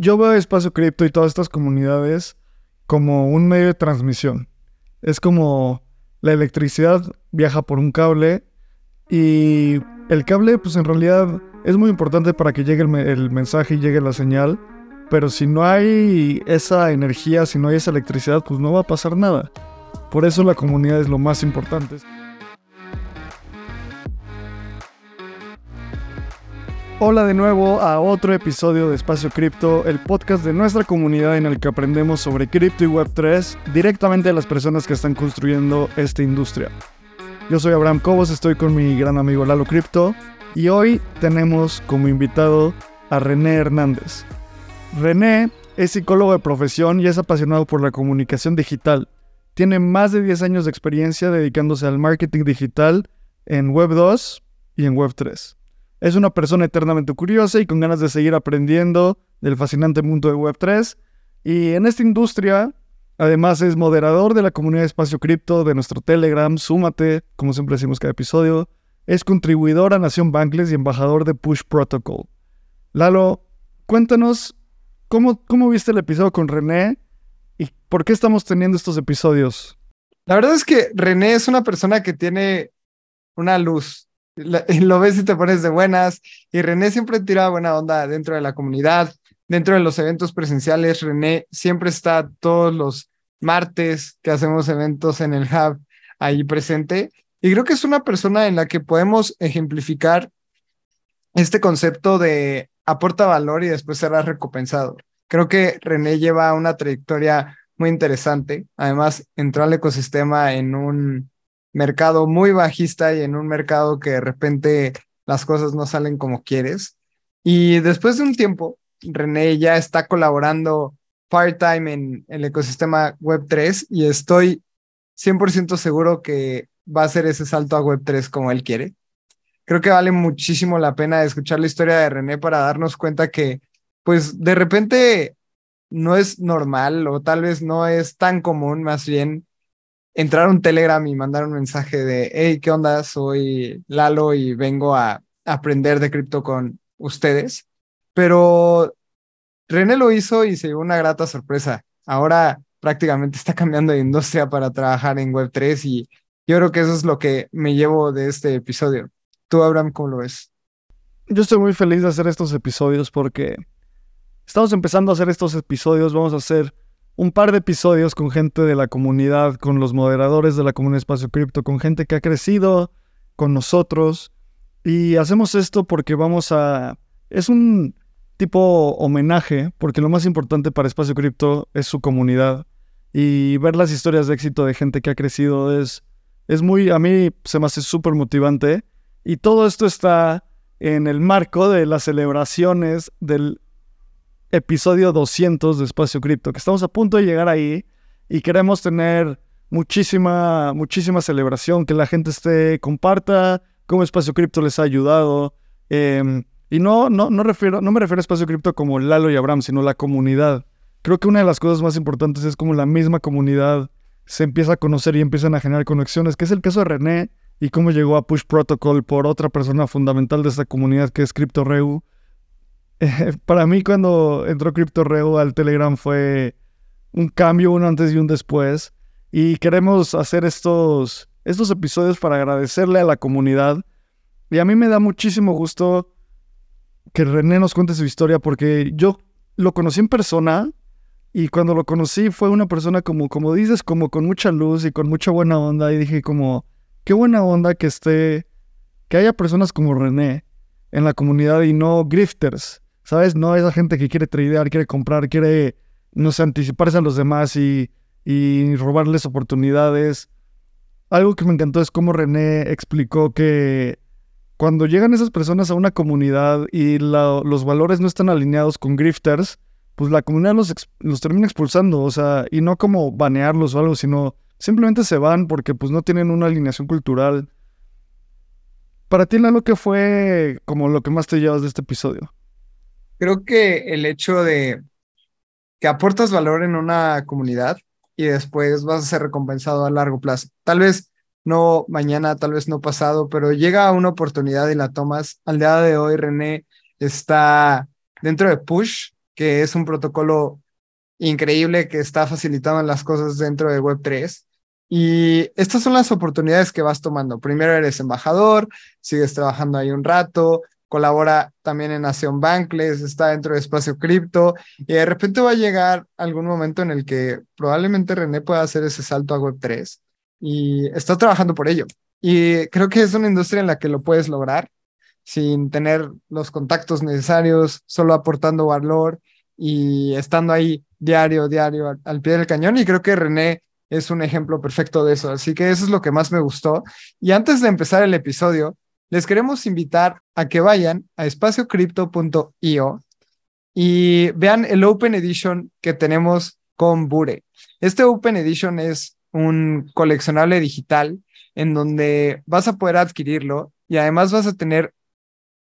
yo veo Espacio Cripto y todas estas comunidades como un medio de transmisión. Es como la electricidad viaja por un cable y el cable pues en realidad es muy importante para que llegue el, mensaje y llegue la señal, pero si no hay esa energía, si no hay esa electricidad, pues no va a pasar nada. Por eso la comunidad es lo más importante. Hola de nuevo a otro episodio de Espacio Cripto, el podcast de nuestra comunidad en el que aprendemos sobre cripto y Web3 directamente de las personas que están construyendo esta industria. Yo soy Abraham Cobos, estoy con mi gran amigo Lalo Cripto y hoy tenemos como invitado a René Hernández. René es psicólogo de profesión y es apasionado por la comunicación digital. Tiene más de 10 años de experiencia dedicándose al marketing digital en Web 2 y en Web 3. Es una persona eternamente curiosa y con ganas de seguir aprendiendo del fascinante mundo de Web3. Y en esta industria, además es moderador de la comunidad de Espacio Cripto de nuestro Telegram, Súmate, como siempre decimos cada episodio. Es contribuidor a Nación Bankless y embajador de Push Protocol. Lalo, cuéntanos cómo, cómo viste el episodio con René y por qué estamos teniendo estos episodios. La verdad es que René es una persona que tiene una luz lo ves y te pones de buenas. Y René siempre tira buena onda dentro de la comunidad, dentro de los eventos presenciales. René siempre está todos los martes que hacemos eventos en el hub ahí presente. Y creo que es una persona en la que podemos ejemplificar este concepto de aporta valor y después será recompensado. Creo que René lleva una trayectoria muy interesante. Además, entró al ecosistema en un mercado muy bajista y en un mercado que de repente las cosas no salen como quieres. Y después de un tiempo, René ya está colaborando part-time en el ecosistema Web3 y estoy 100% seguro que va a hacer ese salto a Web3 como él quiere. Creo que vale muchísimo la pena escuchar la historia de René para darnos cuenta que, pues, de repente no es normal o tal vez no es tan común, más bien, entrar a un Telegram y mandar un mensaje de, hey, ¿qué onda? Soy Lalo y vengo a aprender de cripto con ustedes. Pero René lo hizo y se llevó una grata sorpresa. Ahora prácticamente está cambiando de industria para trabajar en Web3 y yo creo que eso es lo que me llevo de este episodio. ¿Tú, Abraham, cómo lo ves? Yo estoy muy feliz de hacer estos episodios porque estamos empezando a hacer estos episodios, vamos a hacer un par de episodios con gente de la comunidad, con los moderadores de la comunidad Espacio Cripto, con gente que ha crecido con nosotros. Y hacemos esto porque vamos a... Es un tipo homenaje, porque lo más importante para Espacio Cripto es su comunidad. Y ver las historias de éxito de gente que ha crecido es, es muy... A mí se me hace súper motivante. Y todo esto está en el marco de las celebraciones del episodio 200 de Espacio Cripto, que estamos a punto de llegar ahí y queremos tener muchísima, muchísima celebración, que la gente esté, comparta cómo Espacio Cripto les ha ayudado. Em, y no, no, no, refiero, no me refiero a Espacio Cripto como Lalo y Abraham, sino la comunidad. Creo que una de las cosas más importantes es como la misma comunidad se empieza a conocer y empiezan a generar conexiones, que es el caso de René y cómo llegó a Push Protocol por otra persona fundamental de esta comunidad que es CryptoReu para mí cuando entró CryptoReo al Telegram fue un cambio, un antes y un después. Y queremos hacer estos, estos episodios para agradecerle a la comunidad. Y a mí me da muchísimo gusto que René nos cuente su historia porque yo lo conocí en persona y cuando lo conocí fue una persona como, como dices, como con mucha luz y con mucha buena onda. Y dije como, qué buena onda que esté, que haya personas como René en la comunidad y no grifters. ¿Sabes? No esa gente que quiere tradear, quiere comprar, quiere, no sé, anticiparse a los demás y, y robarles oportunidades. Algo que me encantó es cómo René explicó que cuando llegan esas personas a una comunidad y los valores no están alineados con grifters, pues la comunidad los, los, termina expulsando, o sea, y no como banearlos o algo, sino simplemente se van porque pues no tienen una alineación cultural. Para ti, lo que fue como lo que más te llevas de este episodio? Creo que el hecho de que aportas valor en una comunidad y después vas a ser recompensado a largo plazo. Tal vez no mañana, tal vez no pasado, pero llega una oportunidad y la tomas. Al día de hoy, René está dentro de Push que es un protocolo increíble que está facilitando las cosas dentro de Web3. Y estas son las oportunidades que vas tomando. Primero eres embajador, sigues trabajando ahí un rato, colabora también en Nación Bankless, está dentro de Espacio Cripto y de repente va a llegar algún momento en el que probablemente René pueda hacer ese salto a Web3 y está trabajando por ello. Y creo que es una industria en la que lo puedes lograr sin tener los contactos necesarios, solo aportando valor y estando ahí diario, diario, al, pie del cañón. Y creo que René es un ejemplo perfecto de eso. Así que eso es lo que más me gustó. Y antes de empezar el episodio, les queremos invitar a que vayan a espaciocrypto.io y vean el Open Edition que tenemos con Bure. Este Open Edition es un coleccionable digital en donde vas a poder adquirirlo y además vas a tener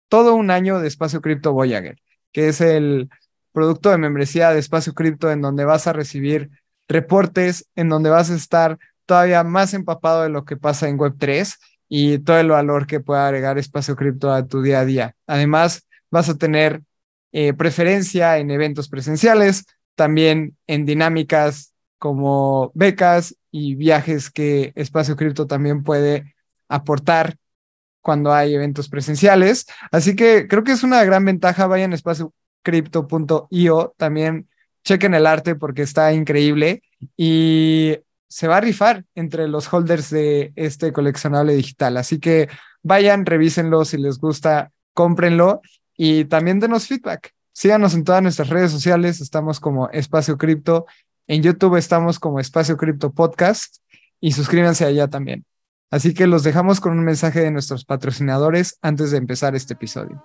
todo un año de Espacio Cripto Voyager, que es el producto de membresía de Espacio Cripto en donde vas a recibir reportes, en donde vas a estar todavía más empapado de lo que pasa en Web3 y todo el valor que pueda agregar Espacio Cripto a tu día a día. Además, vas a tener eh, preferencia en eventos presenciales, también en dinámicas como becas y viajes que Espacio Cripto también puede aportar cuando hay eventos presenciales. Así que creo que es una gran ventaja. Vayan a espaciocrypto.io. También chequen el arte porque está increíble. Y se va a rifar entre los holders de este coleccionable digital. Así que vayan, revísenlo, si les gusta, cómprenlo y también denos feedback. Síganos en todas nuestras redes sociales, estamos como Espacio Cripto, en YouTube estamos como Espacio Cripto Podcast y suscríbanse allá también. Así que los dejamos con un mensaje de nuestros patrocinadores antes de empezar este episodio.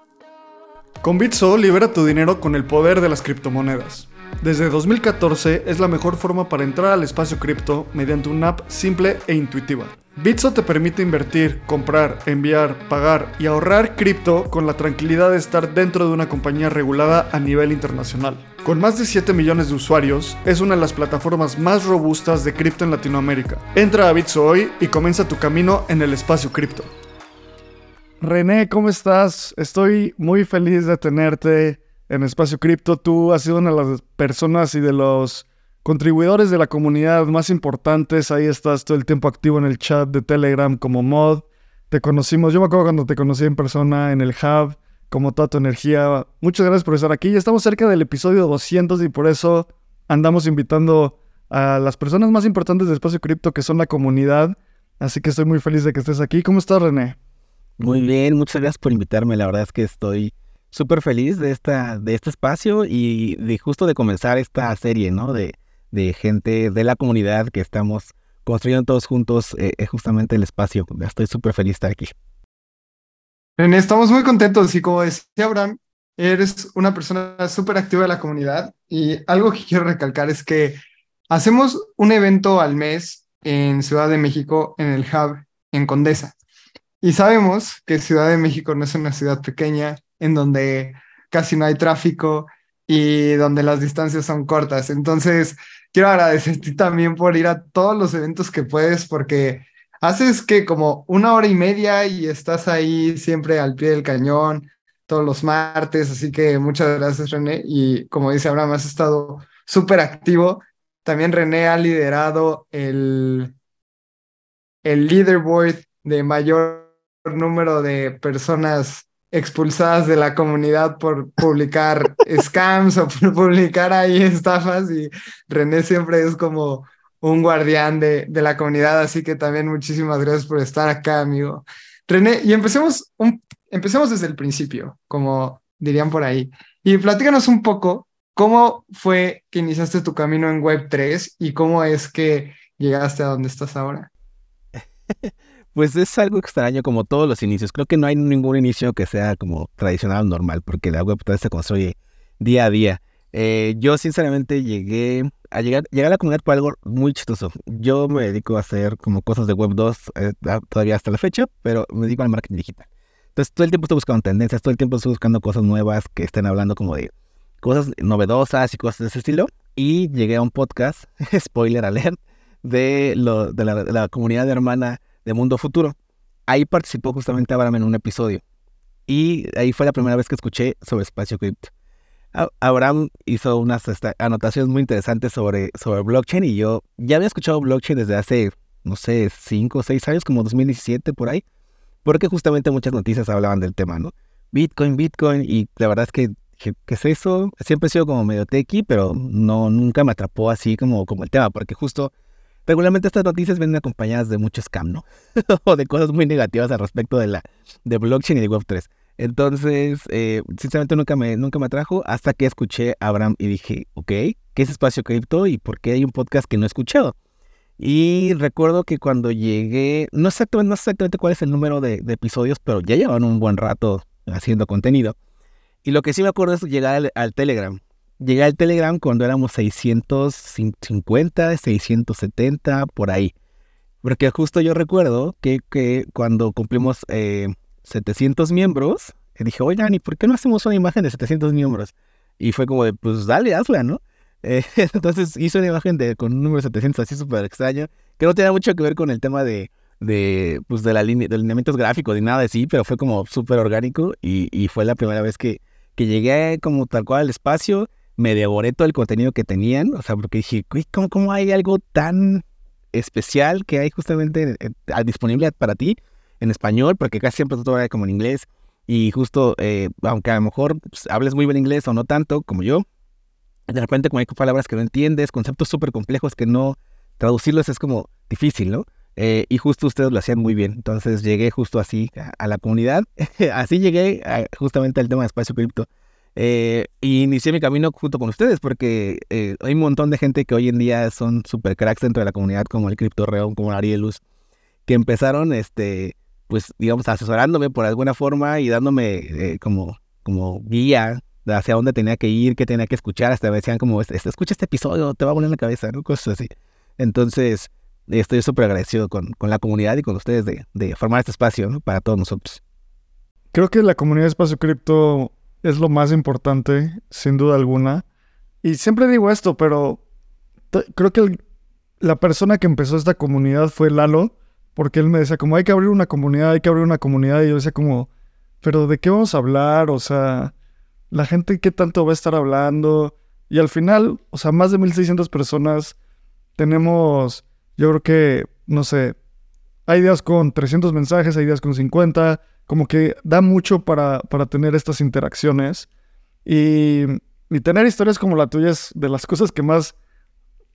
Con Bitso libera tu dinero con el poder de las criptomonedas. Desde 2014 es la mejor forma para entrar al espacio cripto mediante una app simple e intuitiva. Bitso te permite invertir, comprar, enviar, pagar y ahorrar cripto con la tranquilidad de estar dentro de una compañía regulada a nivel internacional. Con más de 7 millones de usuarios, es una de las plataformas más robustas de cripto en Latinoamérica. Entra a Bitso hoy y comienza tu camino en el espacio cripto. René, ¿cómo estás? Estoy muy feliz de tenerte en Espacio Cripto. Tú has sido una de las personas y de los contribuidores de la comunidad más importantes. Ahí estás todo el tiempo activo en el chat de Telegram como mod. Te conocimos, yo me acuerdo cuando te conocí en persona en el hub, como toda tu energía. Muchas gracias por estar aquí. Ya estamos cerca del episodio 200 y por eso andamos invitando a las personas más importantes de Espacio Cripto, que son la comunidad. Así que estoy muy feliz de que estés aquí. ¿Cómo estás, René? Muy bien, muchas gracias por invitarme. La verdad es que estoy súper feliz de, esta, de este espacio y de justo de comenzar esta serie, ¿no? De, de gente de la comunidad que estamos construyendo todos juntos eh, eh, justamente el espacio. Estoy súper feliz de estar aquí. estamos muy contentos y como decía Abraham, eres una persona súper activa de la comunidad y algo que quiero recalcar es que hacemos un evento al mes en Ciudad de México en el Hub en Condesa. Y sabemos que Ciudad de México no es una ciudad pequeña, en donde casi no hay tráfico y donde las distancias son cortas. Entonces, quiero agradecerte también por ir a todos los eventos que puedes, porque haces que como una hora y media y estás ahí siempre al pie del cañón todos los martes, así que muchas gracias René y como dice Abraham, has estado súper activo. También René ha liderado el, el leaderboard de mayor número de personas expulsadas de la comunidad por publicar scams o por publicar ahí estafas y René siempre es como un guardián de, de, la comunidad, así que también muchísimas gracias por estar acá, amigo. René, y empecemos, un, empecemos desde el principio, como dirían por ahí, y platícanos un poco cómo fue que iniciaste tu camino en Web3 y cómo es que llegaste a donde estás ahora. Pues es algo extraño como todos los inicios. Creo que no hay ningún inicio que sea como tradicional o normal, porque la web se construye día a día. Eh, yo sinceramente llegué a llegar, llegar a la comunidad por algo muy chistoso. Yo me dedico a hacer como cosas de web 2 eh, todavía hasta la fecha, pero me dedico al marketing digital. Entonces todo el tiempo estoy buscando tendencias, todo el tiempo estoy buscando cosas nuevas que estén hablando como de cosas novedosas y cosas de ese estilo. Y llegué a un podcast, spoiler alert, de, de, la, de la comunidad hermana de Mundo Futuro. Ahí participó justamente Abraham en un episodio. Y ahí fue la primera vez que escuché sobre espacio cripto. Abraham hizo unas anotaciones muy interesantes sobre, sobre blockchain y yo ya había escuchado blockchain desde hace, no sé, 5 o 6 años, como 2017 por ahí, porque justamente muchas noticias hablaban del tema, ¿no? Bitcoin, Bitcoin, y la verdad es que, ¿qué, es eso? Siempre he sido como medio techy, pero no, nunca me atrapó así como, como el tema, porque justo regularmente estas noticias vienen acompañadas de mucho scam, ¿no? o de cosas muy negativas al respecto de la de blockchain y de Web3. Entonces, eh, sinceramente nunca me, nunca me atrajo hasta que escuché a Abraham y dije, ok, ¿qué es espacio cripto y por qué hay un podcast que no he escuchado? Y recuerdo que cuando llegué, no exactamente, no sé exactamente cuál es el número de, episodios, pero ya llevan un buen rato haciendo contenido. Y lo que sí me acuerdo es llegar al, Telegram. Llegué al Telegram cuando éramos 650, 670, por ahí. Porque justo yo recuerdo que, que cuando cumplimos eh, 700 miembros. Y dije, oigan, ¿y por qué no hacemos una imagen de 700 miembros? Y fue como de, pues dale, hazla, ¿no? Eh, entonces hice una imagen de, con un número 700 así súper extraño, que no tenía mucho que ver con el tema de, de, pues, de la línea, de lineamientos gráficos ni nada de sí, pero fue como súper orgánico y, y, fue la primera vez que, que llegué como tal cual al espacio, me devoré todo el contenido que tenían, o sea, porque dije, ¿cómo, cómo hay algo tan especial que hay justamente disponible para ti? en español, porque casi siempre todo era como en inglés. Y justo, eh, aunque a lo mejor pues, hables muy bien inglés o no tanto como yo, de repente como hay palabras que no entiendes, conceptos súper complejos que no traducirlos es como difícil, ¿no? Eh, y justo ustedes lo hacían muy bien. Entonces llegué justo así a, la comunidad. así llegué justamente al tema de espacio cripto. Eh, y inicié mi camino junto con ustedes porque hay un montón de gente que hoy en día son super cracks dentro de la comunidad, como el Crypto Reon, como Arielus, que empezaron este, pues, digamos, asesorándome por alguna forma y dándome eh, como, como guía hacia dónde tenía que ir, qué tenía que escuchar. Hasta me decían como, este, escucha este episodio, te va a poner en la cabeza, ¿no? Cosas así. Entonces, estoy súper agradecido con, con, la comunidad y con ustedes de, de formar este espacio para todos nosotros. Creo que la comunidad de Espacio Cripto es lo más importante, sin duda alguna. Y siempre digo esto, pero creo que la persona que empezó esta comunidad fue Lalo porque él me decía como hay que abrir una comunidad, hay que abrir una comunidad y yo decía como, pero ¿de qué vamos a hablar? O sea, la gente qué tanto va a estar hablando y al final, o sea, más de 1600 personas tenemos, yo creo que, no sé, hay días con 300 mensajes, hay días con 50, como que da mucho para, para tener estas interacciones y, y tener historias como la tuya es de las cosas que más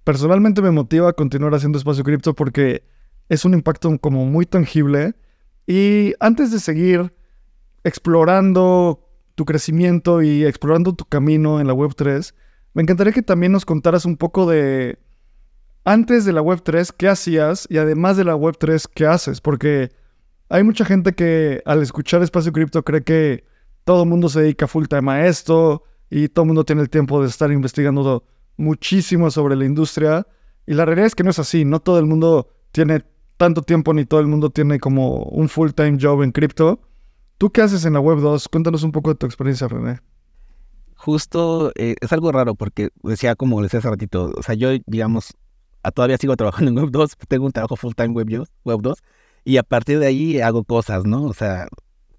personalmente me motiva a continuar haciendo espacio cripto porque es un impacto como muy tangible. Y antes de seguir explorando tu crecimiento y explorando tu camino en la Web3, me encantaría que también nos contaras un poco de antes de la Web3, qué hacías y además de la Web3, qué haces, porque hay mucha gente que al escuchar Espacio Cripto cree que todo el mundo se dedica full time a esto y todo el mundo tiene el tiempo de estar investigando muchísimo sobre la industria. Y la realidad es que no es así, no todo el mundo tiene tanto tiempo ni todo el mundo tiene como un full-time job en cripto. ¿Tú qué haces en la Web 2? Cuéntanos un poco de tu experiencia, René. Justo, eh, es algo raro porque decía como les decía hace ratito, o sea, yo digamos, todavía sigo trabajando en Web 2, tengo un trabajo full-time Web, web 2 y a partir de ahí hago cosas, ¿no? O sea,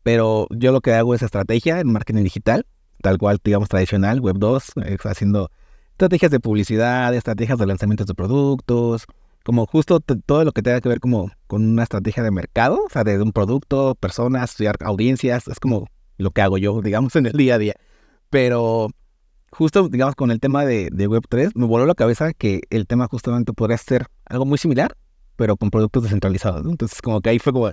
pero yo lo que hago es estrategia en marketing digital, tal cual, digamos, tradicional, Web 2, eh, haciendo estrategias de publicidad, estrategias de lanzamientos de productos, como justo todo lo que tenga que ver como con una estrategia de mercado, o sea, de un producto, personas, audiencias, es como lo que hago yo, digamos, en el día a día. Pero justo, digamos, con el tema de, Web3, me voló la cabeza que el tema justamente podría ser algo muy similar, pero con productos descentralizados. Entonces, como que ahí fue como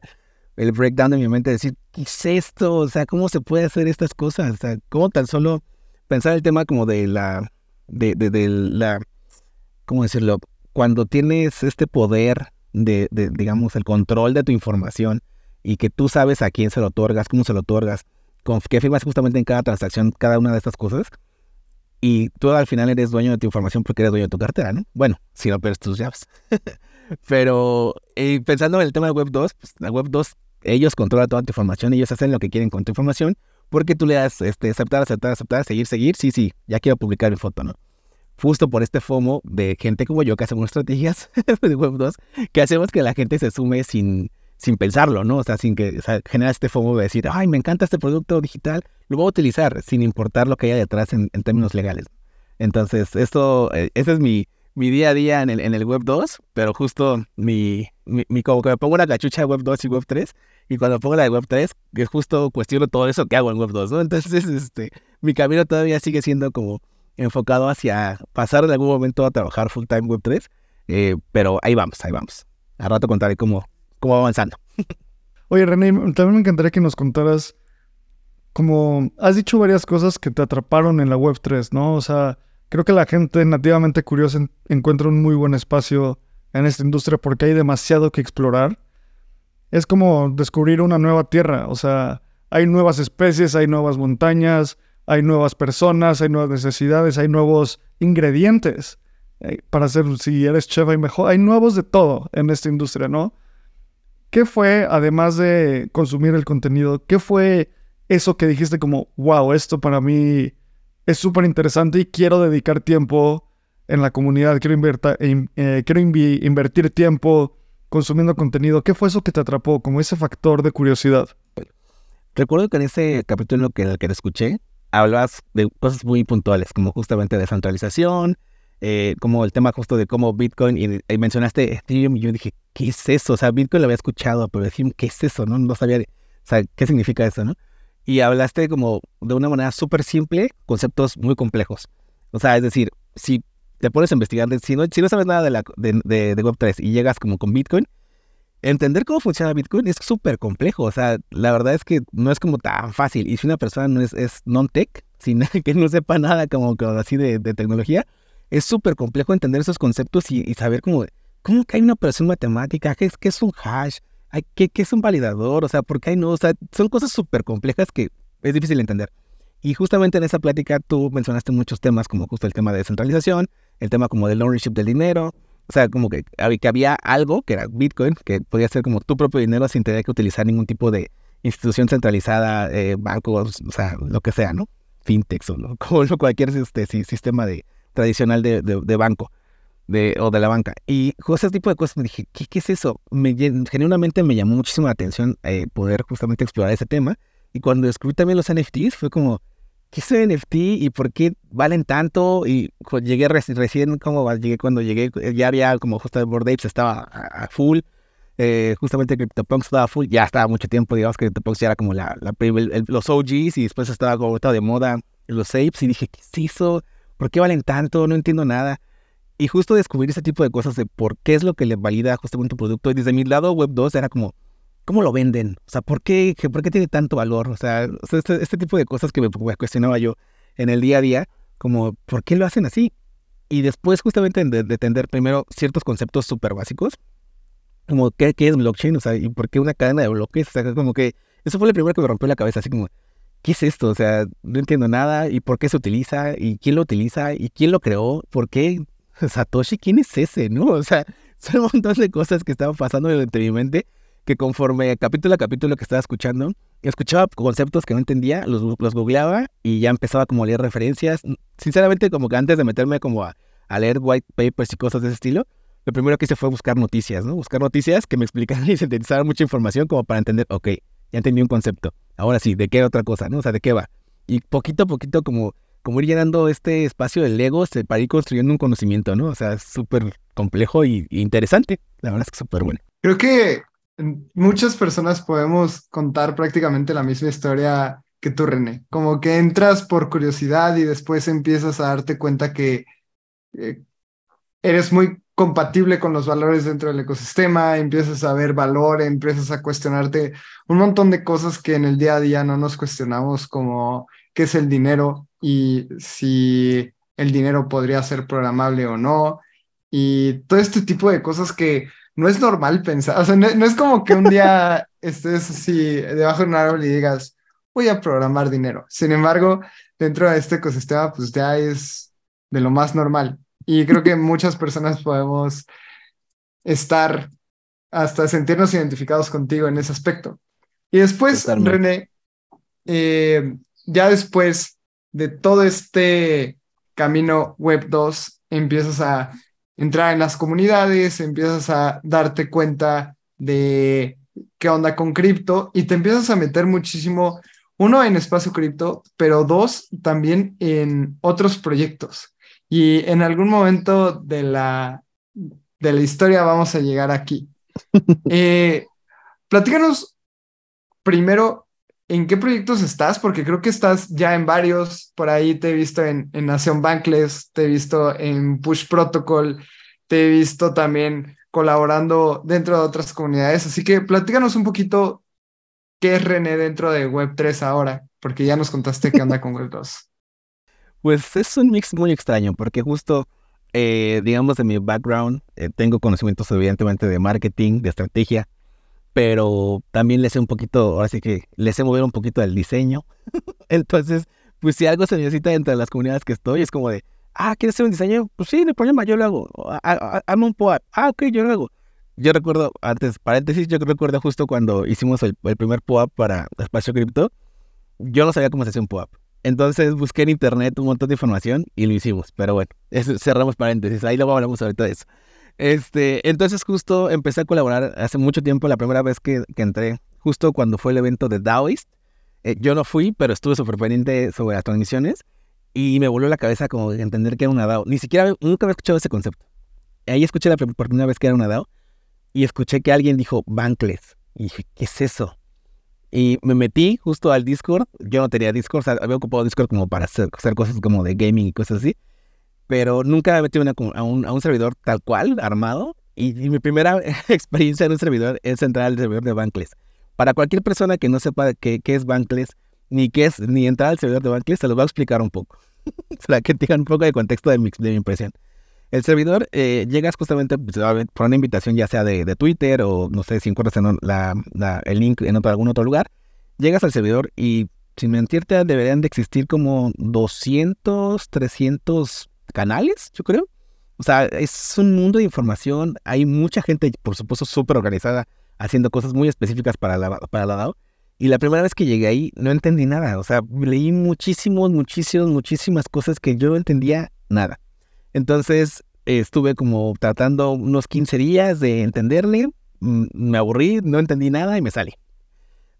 el breakdown de mi mente, decir, ¿qué es esto? O sea, ¿cómo se puede hacer estas cosas? O sea, ¿cómo tan solo pensar el tema como de la, de, de, de la, ¿cómo decirlo? cuando tienes este poder de, digamos, el control de tu información y que tú sabes a quién se lo otorgas, cómo se lo otorgas, con qué firmas justamente en cada transacción, cada una de estas cosas, y tú al final eres dueño de tu información porque eres dueño de tu cartera, ¿no? Bueno, si no pierdes tus llaves. Pero eh, pensando en el tema de Web 2, pues, la Web 2, ellos controlan toda tu información, ellos hacen lo que quieren con tu información, porque tú le das este, aceptar, aceptar, aceptar, seguir, seguir, sí, sí, ya quiero publicar mi foto, ¿no? justo por este FOMO de gente como yo que hacemos estrategias de Web 2, que hacemos que la gente se sume sin, sin pensarlo, ¿no? O sea, sin que o sea, genera este fomo de decir, ay, me encanta este producto digital, lo voy a utilizar sin importar lo que haya detrás en, términos legales. Entonces, esto, eh, ese es mi, mi día a día en el, en el Web 2, pero justo mi, mi, como que me pongo una cachucha de Web 2 y Web 3, y cuando pongo la de Web 3, es justo cuestiono todo eso que hago en Web 2, ¿no? Entonces, este, mi camino todavía sigue siendo como enfocado hacia pasar en algún momento a trabajar full time Web 3, eh, pero ahí vamos, ahí vamos. A rato contaré cómo, cómo va avanzando. Oye, René, también me encantaría que nos contaras como has dicho varias cosas que te atraparon en la Web 3, ¿no? O sea, creo que la gente nativamente curiosa encuentra un muy buen espacio en esta industria porque hay demasiado que explorar. Es como descubrir una nueva tierra, o sea, hay nuevas especies, hay nuevas montañas, hay nuevas personas, hay nuevas necesidades, hay nuevos ingredientes eh, para hacer, si eres chef, hay mejor, hay nuevos de todo en esta industria, ¿no? ¿Qué fue, además de consumir el contenido, qué fue eso que dijiste como, wow, esto para mí es súper interesante y quiero dedicar tiempo en la comunidad, quiero, eh, quiero invertir tiempo consumiendo contenido? ¿Qué fue eso que te atrapó, como ese factor de curiosidad? Recuerdo que en ese capítulo en el que te escuché, hablabas de cosas muy puntuales, como justamente descentralización, eh, como el tema justo de cómo Bitcoin, y, mencionaste Ethereum, y yo dije, ¿qué es eso? O sea, Bitcoin lo había escuchado, pero Ethereum, ¿qué es eso? No, no sabía, o sea, ¿qué significa eso, no? Y hablaste como de una manera súper simple, conceptos muy complejos. O sea, es decir, si te pones a investigar, si no, si no sabes nada de, la, de, de, de Web3 y llegas como con Bitcoin, entender cómo funciona Bitcoin es súper complejo. O sea, la verdad es que no es como tan fácil. Y si una persona no es, es non-tech, que no sepa nada como, así de, tecnología, es súper complejo entender esos conceptos y, saber cómo, cómo que hay una operación matemática, qué es, qué es un hash, qué, qué es un validador, o sea, por qué no, o sea, son cosas súper complejas que es difícil entender. Y justamente en esa plática tú mencionaste muchos temas como justo el tema de descentralización, el tema como del ownership del dinero, o sea, como que, que había algo que era Bitcoin, que podía ser como tu propio dinero sin tener que utilizar ningún tipo de institución centralizada, eh, bancos, o sea, lo que sea, ¿no? Fintechs o como cualquier este, sistema de, tradicional de, de, banco de, o de la banca. Y ese tipo de cosas me dije, ¿qué, qué es eso? Me, genuinamente me llamó muchísimo la atención eh, poder justamente explorar ese tema. Y cuando descubrí también los NFTs, fue como, ¿qué es un NFT y por qué valen tanto? Y llegué recién, como llegué cuando llegué, eh, ya había como justo Board Apes estaba a, full. Eh, justamente CryptoPunks estaba full, ya estaba mucho tiempo, digamos que CryptoPunks ya era como la, la los OGs y después estaba como de moda los apes y dije, ¿qué es eso? ¿Por qué valen tanto? No entiendo nada. Y justo descubrir ese tipo de cosas de por qué es lo que le valida justamente un producto. Y desde mi lado Web 2 era como, ¿cómo lo venden? O sea, ¿por qué, por qué tiene tanto valor? O sea, este, este, tipo de cosas que me cuestionaba yo en el día a día, como, ¿por qué lo hacen así? Y después justamente de, entender primero ciertos conceptos súper básicos, como ¿qué, qué, es blockchain, o sea, y por qué una cadena de bloques, o sea, como que eso fue lo primero que me rompió la cabeza, así como, ¿qué es esto? O sea, no entiendo nada, y por qué se utiliza, y quién lo utiliza, y quién lo creó, por qué Satoshi, ¿quién es ese? ¿No? O sea, son un montón de cosas que estaban pasando de mi mente que conforme capítulo a capítulo que estaba escuchando, escuchaba conceptos que no entendía, los, los googleaba y ya empezaba como a leer referencias. Sinceramente, como que antes de meterme como a, leer white papers y cosas de ese estilo, lo primero que hice fue buscar noticias, ¿no? Buscar noticias que me explicaran y sintetizaran mucha información como para entender, ok, ya entendí un concepto. Ahora sí, ¿de qué otra cosa, no? O sea, ¿de qué va? Y poquito a poquito como, como ir llenando este espacio de Legos para ir construyendo un conocimiento, ¿no? O sea, es súper complejo y, y interesante. La verdad es que súper bueno. Creo que muchas personas podemos contar prácticamente la misma historia que tú, René. Como que entras por curiosidad y después empiezas a darte cuenta que eh, eres muy compatible con los valores dentro del ecosistema, empiezas a ver valor, empiezas a cuestionarte un montón de cosas que en el día a día no nos cuestionamos como qué es el dinero y si el dinero podría ser programable o no y todo este tipo de cosas que no es normal pensar, o sea, no, es como que un día estés así debajo de un árbol y digas, voy a programar dinero. Sin embargo, dentro de este ecosistema, pues ya es de lo más normal. Y creo que muchas personas podemos estar hasta sentirnos identificados contigo en ese aspecto. Y después, René, eh, ya después de todo este camino Web 2, empiezas a entrar en las comunidades, empiezas a darte cuenta de qué onda con cripto y te empiezas a meter muchísimo, uno en espacio cripto, pero dos también en otros proyectos. Y en algún momento de la, de la historia vamos a llegar aquí. eh, platícanos primero en qué proyectos estás, porque creo que estás ya en varios, por ahí te he visto en, en Nación Bankless, te he visto en Push Protocol, te he visto también colaborando dentro de otras comunidades. Así que platícanos un poquito qué es René dentro de Web3 ahora, porque ya nos contaste qué anda con Web2. Pues es un mix muy extraño, porque justo, eh, digamos, de mi background, eh, tengo conocimientos evidentemente de marketing, de estrategia, pero también le sé un poquito, ahora sí que le sé mover un poquito del diseño. Entonces, pues si algo se necesita entre las comunidades que estoy, es como de, ah, ¿quieres hacer un diseño? Pues sí, no hay problema, yo lo hago. Hazme un POAP. Ah, ok, yo lo hago. Yo recuerdo, antes, paréntesis, yo recuerdo justo cuando hicimos el, primer POAP para Espacio Cripto, yo no sabía cómo se hacía un POAP. Entonces busqué en internet un montón de información y lo hicimos. Pero bueno, cerramos paréntesis, ahí luego hablamos ahorita de eso. Este, entonces justo empecé a colaborar hace mucho tiempo, la primera vez que, entré, justo cuando fue el evento de Daoist. Eh, yo no fui, pero estuve súper pendiente sobre las transmisiones y me volvió la cabeza como de entender que era una DAO. Ni siquiera, nunca había escuchado ese concepto. Ahí escuché la primera vez que era una DAO y escuché que alguien dijo Bankless. Y dije, ¿qué es eso? Y me metí justo al Discord. Yo no tenía Discord, o sea, había ocupado Discord como para hacer, cosas como de gaming y cosas así. Pero nunca me metí a, un, a un servidor tal cual, armado. Y, mi primera experiencia en un servidor es entrar al servidor de Bankless. Para cualquier persona que no sepa qué, qué es Bankless, ni qué es, ni entrar al servidor de Bankless, se los voy a explicar un poco. para que tengan un poco de contexto de mi, de mi impresión. El servidor eh, llegas justamente pues, por una invitación ya sea de, de, Twitter o no sé si encuentras en la, el link en otro, algún otro lugar. Llegas al servidor y sin mentirte deberían de existir como 200, 300 canales, yo creo. O sea, es un mundo de información. Hay mucha gente, por supuesto, súper organizada haciendo cosas muy específicas para la, para la DAO. Y la primera vez que llegué ahí no entendí nada. O sea, leí muchísimos, muchísimas, muchísimas cosas que yo no entendía nada. Entonces estuve como tratando unos 15 días de entenderle. Mm, me aburrí, no entendí nada y me salí.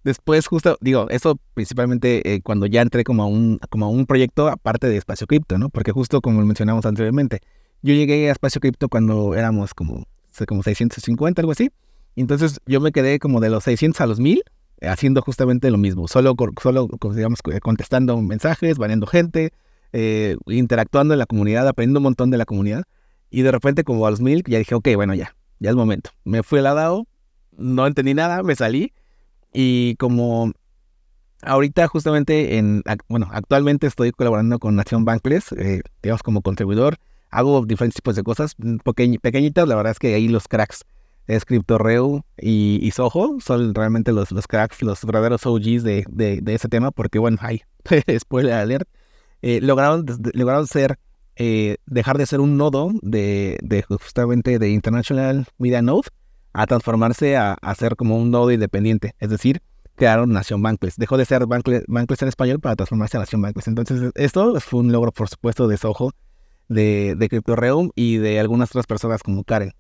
Después, justo, digo, eso principalmente eh, cuando ya entré como a, un, como a un proyecto aparte de Espacio Cripto, ¿no? Porque justo como mencionamos anteriormente, yo llegué a Espacio Cripto cuando éramos como, como 650, algo así. Entonces yo me quedé como de los 600 a los 1000 haciendo justamente lo mismo, solo, solo digamos, contestando mensajes, baneando gente, eh, interactuando en la comunidad, aprendiendo un montón de la comunidad. Y de repente, como a los mil, ya dije, ok, bueno, ya, ya es momento. Me fui al DAO, no entendí nada, me salí. Y como ahorita justamente, en, bueno, actualmente estoy colaborando con Nación Bankless, eh, digamos como contribuidor, hago diferentes tipos de cosas, pequeñitas, la verdad es que ahí los cracks es CryptoReu y, y, Soho, son realmente los, los cracks, los verdaderos OGs de, de, ese tema, porque bueno, hay spoiler alert, eh, lograron, lograron ser, eh, dejar de ser un nodo de, de, justamente de International Media Node a transformarse a, a, ser como un nodo independiente, es decir, crearon Nación Bankless, dejó de ser Bankless, en español para transformarse a Nación Bankless. Entonces, esto fue un logro, por supuesto, de Soho, de, de CryptoReum y de algunas otras personas como Karen.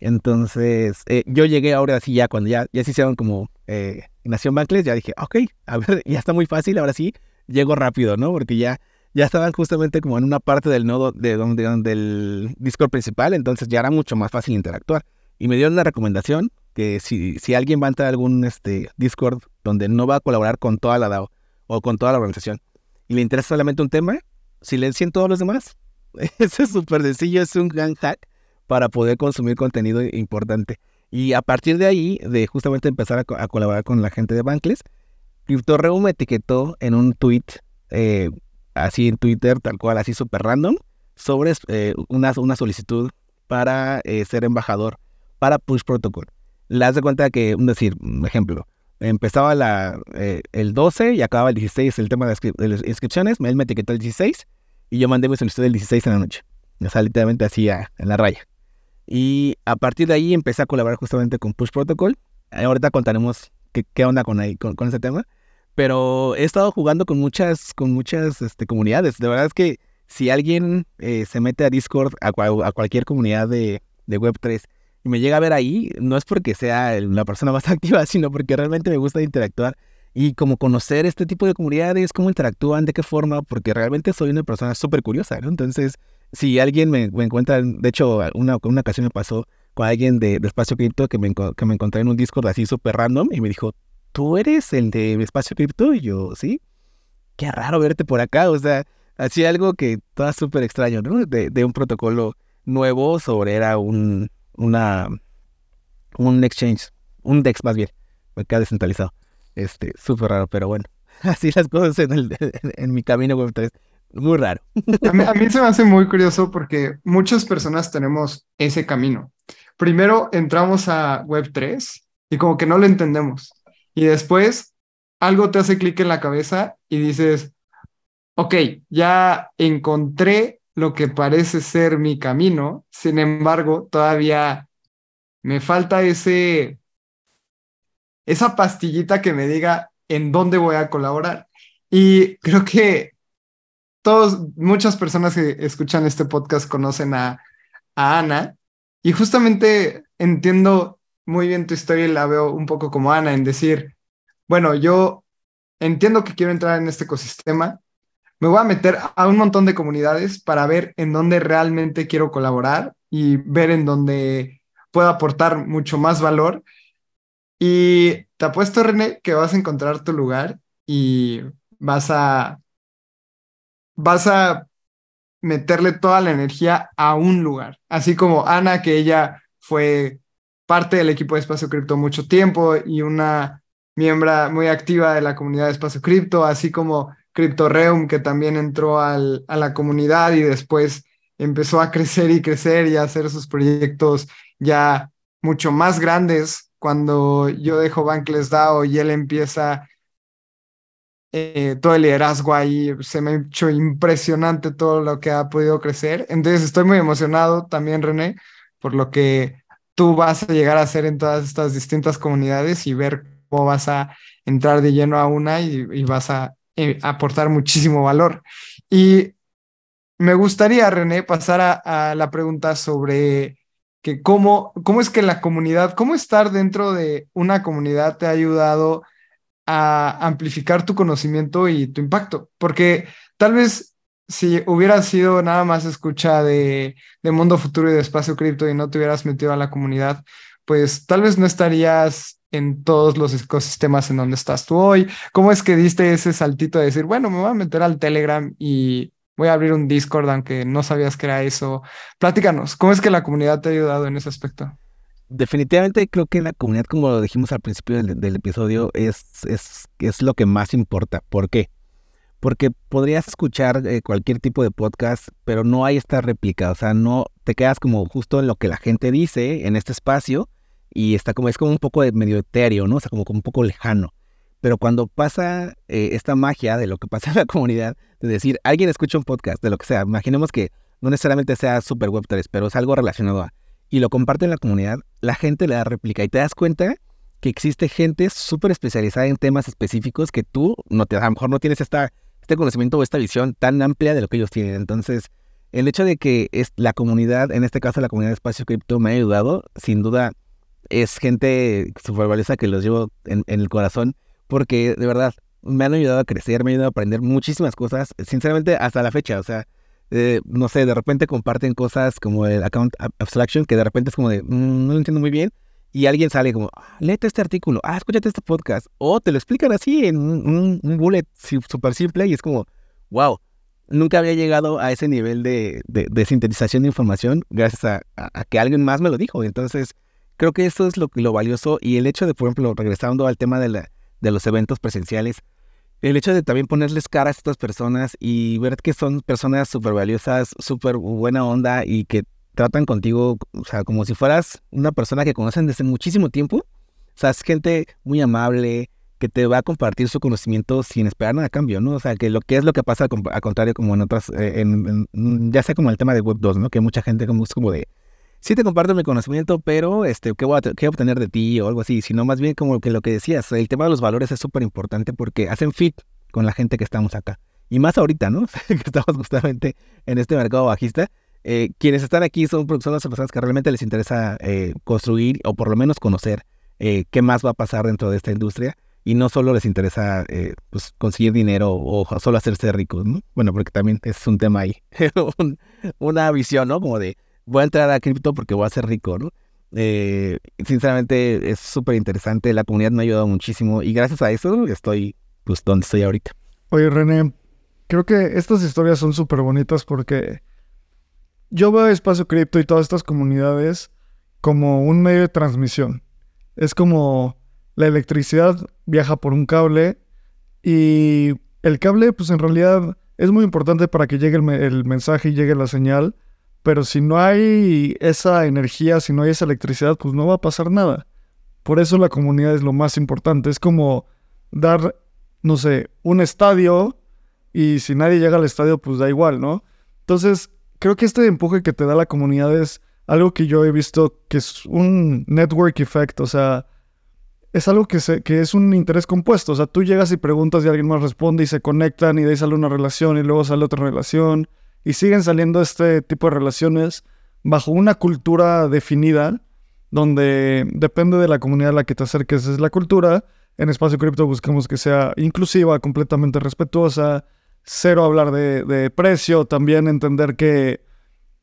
Entonces, eh, yo llegué ahora sí, ya cuando ya, ya se hicieron como eh, Nación Bankless, ya dije, ok, ya está muy fácil, ahora sí, llego rápido, ¿no? Porque ya, ya estaban justamente como en una parte del nodo de donde, del Discord principal, entonces ya era mucho más fácil interactuar. Y me dieron una recomendación que si, si alguien va a entrar a algún este, Discord donde no va a colaborar con toda la DAO o con toda la organización y le interesa solamente un tema, silencien todos los demás. Eso es súper sencillo, es un gran hack para poder consumir contenido importante. Y a partir de ahí, de justamente empezar a, colaborar con la gente de Bankless, CryptoReu me etiquetó en un tweet, eh, así en Twitter, tal cual, así súper random, sobre eh, una, una, solicitud para eh, ser embajador para Push Protocol. Le das de cuenta que, decir, un ejemplo, empezaba la, el 12 y acababa el 16 el tema de, las inscripciones, él me etiquetó el 16 y yo mandé mi solicitud el 16 en la noche. O sea, literalmente así en la raya. Y a partir de ahí empecé a colaborar justamente con Push Protocol. Ahorita contaremos qué, qué onda con, ahí, con, ese tema. Pero he estado jugando con muchas, con muchas este, comunidades. De verdad es que si alguien eh, se mete a Discord, a, a cualquier comunidad de, de Web3, y me llega a ver ahí, no es porque sea la persona más activa, sino porque realmente me gusta interactuar y como conocer este tipo de comunidades, cómo interactúan, de qué forma, porque realmente soy una persona súper curiosa, ¿no? Entonces, si alguien me, encuentra, de hecho, una, una ocasión me pasó con alguien de, Espacio Cripto que me, que me encontré en un Discord así súper random y me dijo, ¿tú eres el de Espacio Cripto? Y yo, sí. Qué raro verte por acá, o sea, hacía algo que estaba súper extraño, ¿no? De, de un protocolo nuevo sobre era un, una, un exchange, un DEX más bien, me queda descentralizado. Este, súper raro, pero bueno, así las cosas en, el, en, mi camino web 3. Muy raro. A mí, a mí, se me hace muy curioso porque muchas personas tenemos ese camino. Primero entramos a Web 3 y como que no lo entendemos. Y después algo te hace clic en la cabeza y dices, ok, ya encontré lo que parece ser mi camino, sin embargo, todavía me falta ese, esa pastillita que me diga en dónde voy a colaborar. Y creo que todos, muchas personas que escuchan este podcast conocen a, a Ana y justamente entiendo muy bien tu historia y la veo un poco como Ana en decir, bueno, yo entiendo que quiero entrar en este ecosistema, me voy a meter a un montón de comunidades para ver en dónde realmente quiero colaborar y ver en dónde puedo aportar mucho más valor. Y te apuesto, René, que vas a encontrar tu lugar y vas a, vas a meterle toda la energía a un lugar. Así como Ana, que ella fue parte del equipo de Espacio Cripto mucho tiempo y una miembro muy activa de la comunidad de Espacio Cripto, así como CryptoReum, que también entró a la comunidad y después empezó a crecer y crecer y a hacer sus proyectos ya mucho más grandes. Cuando yo dejo Bankless DAO y él empieza eh, todo el liderazgo ahí, se me ha hecho impresionante todo lo que ha podido crecer. Entonces estoy muy emocionado también, René, por lo que tú vas a llegar a hacer en todas estas distintas comunidades y ver cómo vas a entrar de lleno a una y vas a eh, aportar muchísimo valor. Y me gustaría, René, pasar a, la pregunta sobre que cómo, cómo es que la comunidad, cómo estar dentro de una comunidad te ha ayudado a amplificar tu conocimiento y tu impacto. Porque tal vez si hubieras sido nada más escucha de, de Mundo Futuro y de Espacio Cripto y no te hubieras metido a la comunidad, pues tal vez no estarías en todos los ecosistemas en donde estás tú hoy? ¿Cómo es que diste ese saltito de decir, bueno, me voy a meter al Telegram y voy a abrir un Discord aunque no sabías que era eso? Platícanos, ¿cómo es que la comunidad te ha ayudado en ese aspecto? Definitivamente creo que la comunidad, como lo dijimos al principio del, episodio, es, es, es, lo que más importa. ¿Por qué? Porque podrías escuchar eh, cualquier tipo de podcast, pero no hay esta réplica, o sea, no te quedas como justo en lo que la gente dice en este espacio y está como, es como un poco de medio etéreo, ¿no? O sea, como, un poco lejano. Pero cuando pasa eh, esta magia de lo que pasa en la comunidad, de decir, alguien escucha un podcast, de lo que sea, imaginemos que no necesariamente sea Super Web 3, pero es algo relacionado a, y lo comparte en la comunidad, la gente le da réplica y te das cuenta que existe gente súper especializada en temas específicos que tú no te, a lo mejor no tienes esta, este conocimiento o esta visión tan amplia de lo que ellos tienen. Entonces, el hecho de que es la comunidad, en este caso la comunidad de Espacio Cripto, me ha ayudado, sin duda, es gente súper valiosa que los llevo en, el corazón porque de verdad me han ayudado a crecer, me han ayudado a aprender muchísimas cosas, sinceramente hasta la fecha, o sea, eh, no sé, de repente comparten cosas como el account abstraction que de repente es como de, mm, no lo entiendo muy bien, y alguien sale como, ah, léete este artículo, ah, escúchate este podcast, o te lo explican así en un, bullet súper simple y es como, wow, nunca había llegado a ese nivel de, de, sintetización de información gracias a, a, que alguien más me lo dijo. Entonces, Creo que eso es lo, lo valioso y el hecho de, por ejemplo, regresando al tema de, la, de los eventos presenciales, el hecho de también ponerles cara a estas personas y ver que son personas súper valiosas, súper buena onda y que tratan contigo, o sea, como si fueras una persona que conocen desde muchísimo tiempo. O sea, es gente muy amable, que te va a compartir su conocimiento sin esperar nada a cambio, ¿no? O sea, que lo que es lo que pasa al contrario como en otras, eh, ya sea como el tema de Web 2, ¿no? Que mucha gente como es como de, sí te comparto mi conocimiento, pero este, ¿qué voy a, obtener de ti o algo así? Sino más bien como que lo que decías, el tema de los valores es súper importante porque hacen fit con la gente que estamos acá. Y más ahorita, ¿no? que estamos justamente en este mercado bajista. eh, quienes están aquí son, son, las personas que realmente les interesa eh, construir o por lo menos conocer eh, qué más va a pasar dentro de esta industria y no solo les interesa pues, conseguir dinero o solo hacerse ricos, ¿no? Bueno, porque también es un tema ahí, una visión, ¿no? Como de voy a entrar a cripto porque voy a ser rico, ¿no? sinceramente es súper interesante, la comunidad me ha ayudado muchísimo y gracias a eso estoy pues donde estoy ahorita. Oye René, creo que estas historias son súper bonitas porque yo veo Espacio Cripto y todas estas comunidades como un medio de transmisión. Es como la electricidad viaja por un cable y el cable pues en realidad es muy importante para que llegue el, mensaje y llegue la señal, pero si no hay esa energía, si no hay esa electricidad, pues no va a pasar nada. Por eso la comunidad es lo más importante. Es como dar, no sé, un estadio y si nadie llega al estadio, pues da igual, ¿no? Entonces, creo que este empuje que te da la comunidad es algo que yo he visto que es un network effect, o sea, es algo que, se, que es un interés compuesto, o sea, tú llegas y preguntas y alguien más responde y se conectan y de ahí sale una relación y luego sale otra relación y siguen saliendo este tipo de relaciones bajo una cultura definida donde depende de la comunidad a la que te acerques es la cultura. En Espacio Cripto buscamos que sea inclusiva, completamente respetuosa, cero hablar de, precio, también entender que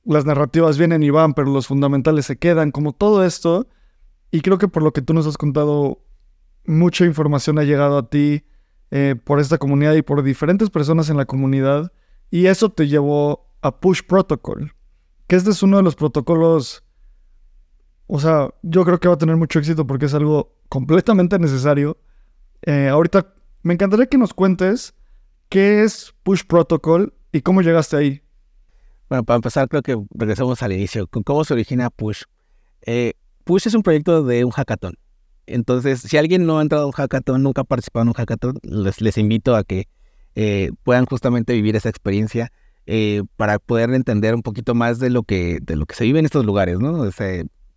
las narrativas vienen y van, pero los fundamentales se quedan, como todo esto. Y creo que por lo que tú nos has contado, mucha información ha llegado a ti eh, por esta comunidad y por diferentes personas en la comunidad. Y eso te llevó a Push Protocol, que este es uno de los protocolos, o sea, yo creo que va a tener mucho éxito porque es algo completamente necesario. Eh, ahorita me encantaría que nos cuentes ¿Qué es Push Protocol y cómo llegaste ahí? Bueno, para empezar, creo que regresamos al inicio. ¿Cómo se origina Push? Eh, Push es un proyecto de un hackathon. Entonces, si alguien no ha entrado a un hackathon, nunca ha participado en un hackathon, les, les invito a que eh, puedan justamente vivir esa experiencia eh, para poder entender un poquito más de lo que, de lo que se vive en estos lugares, ¿no?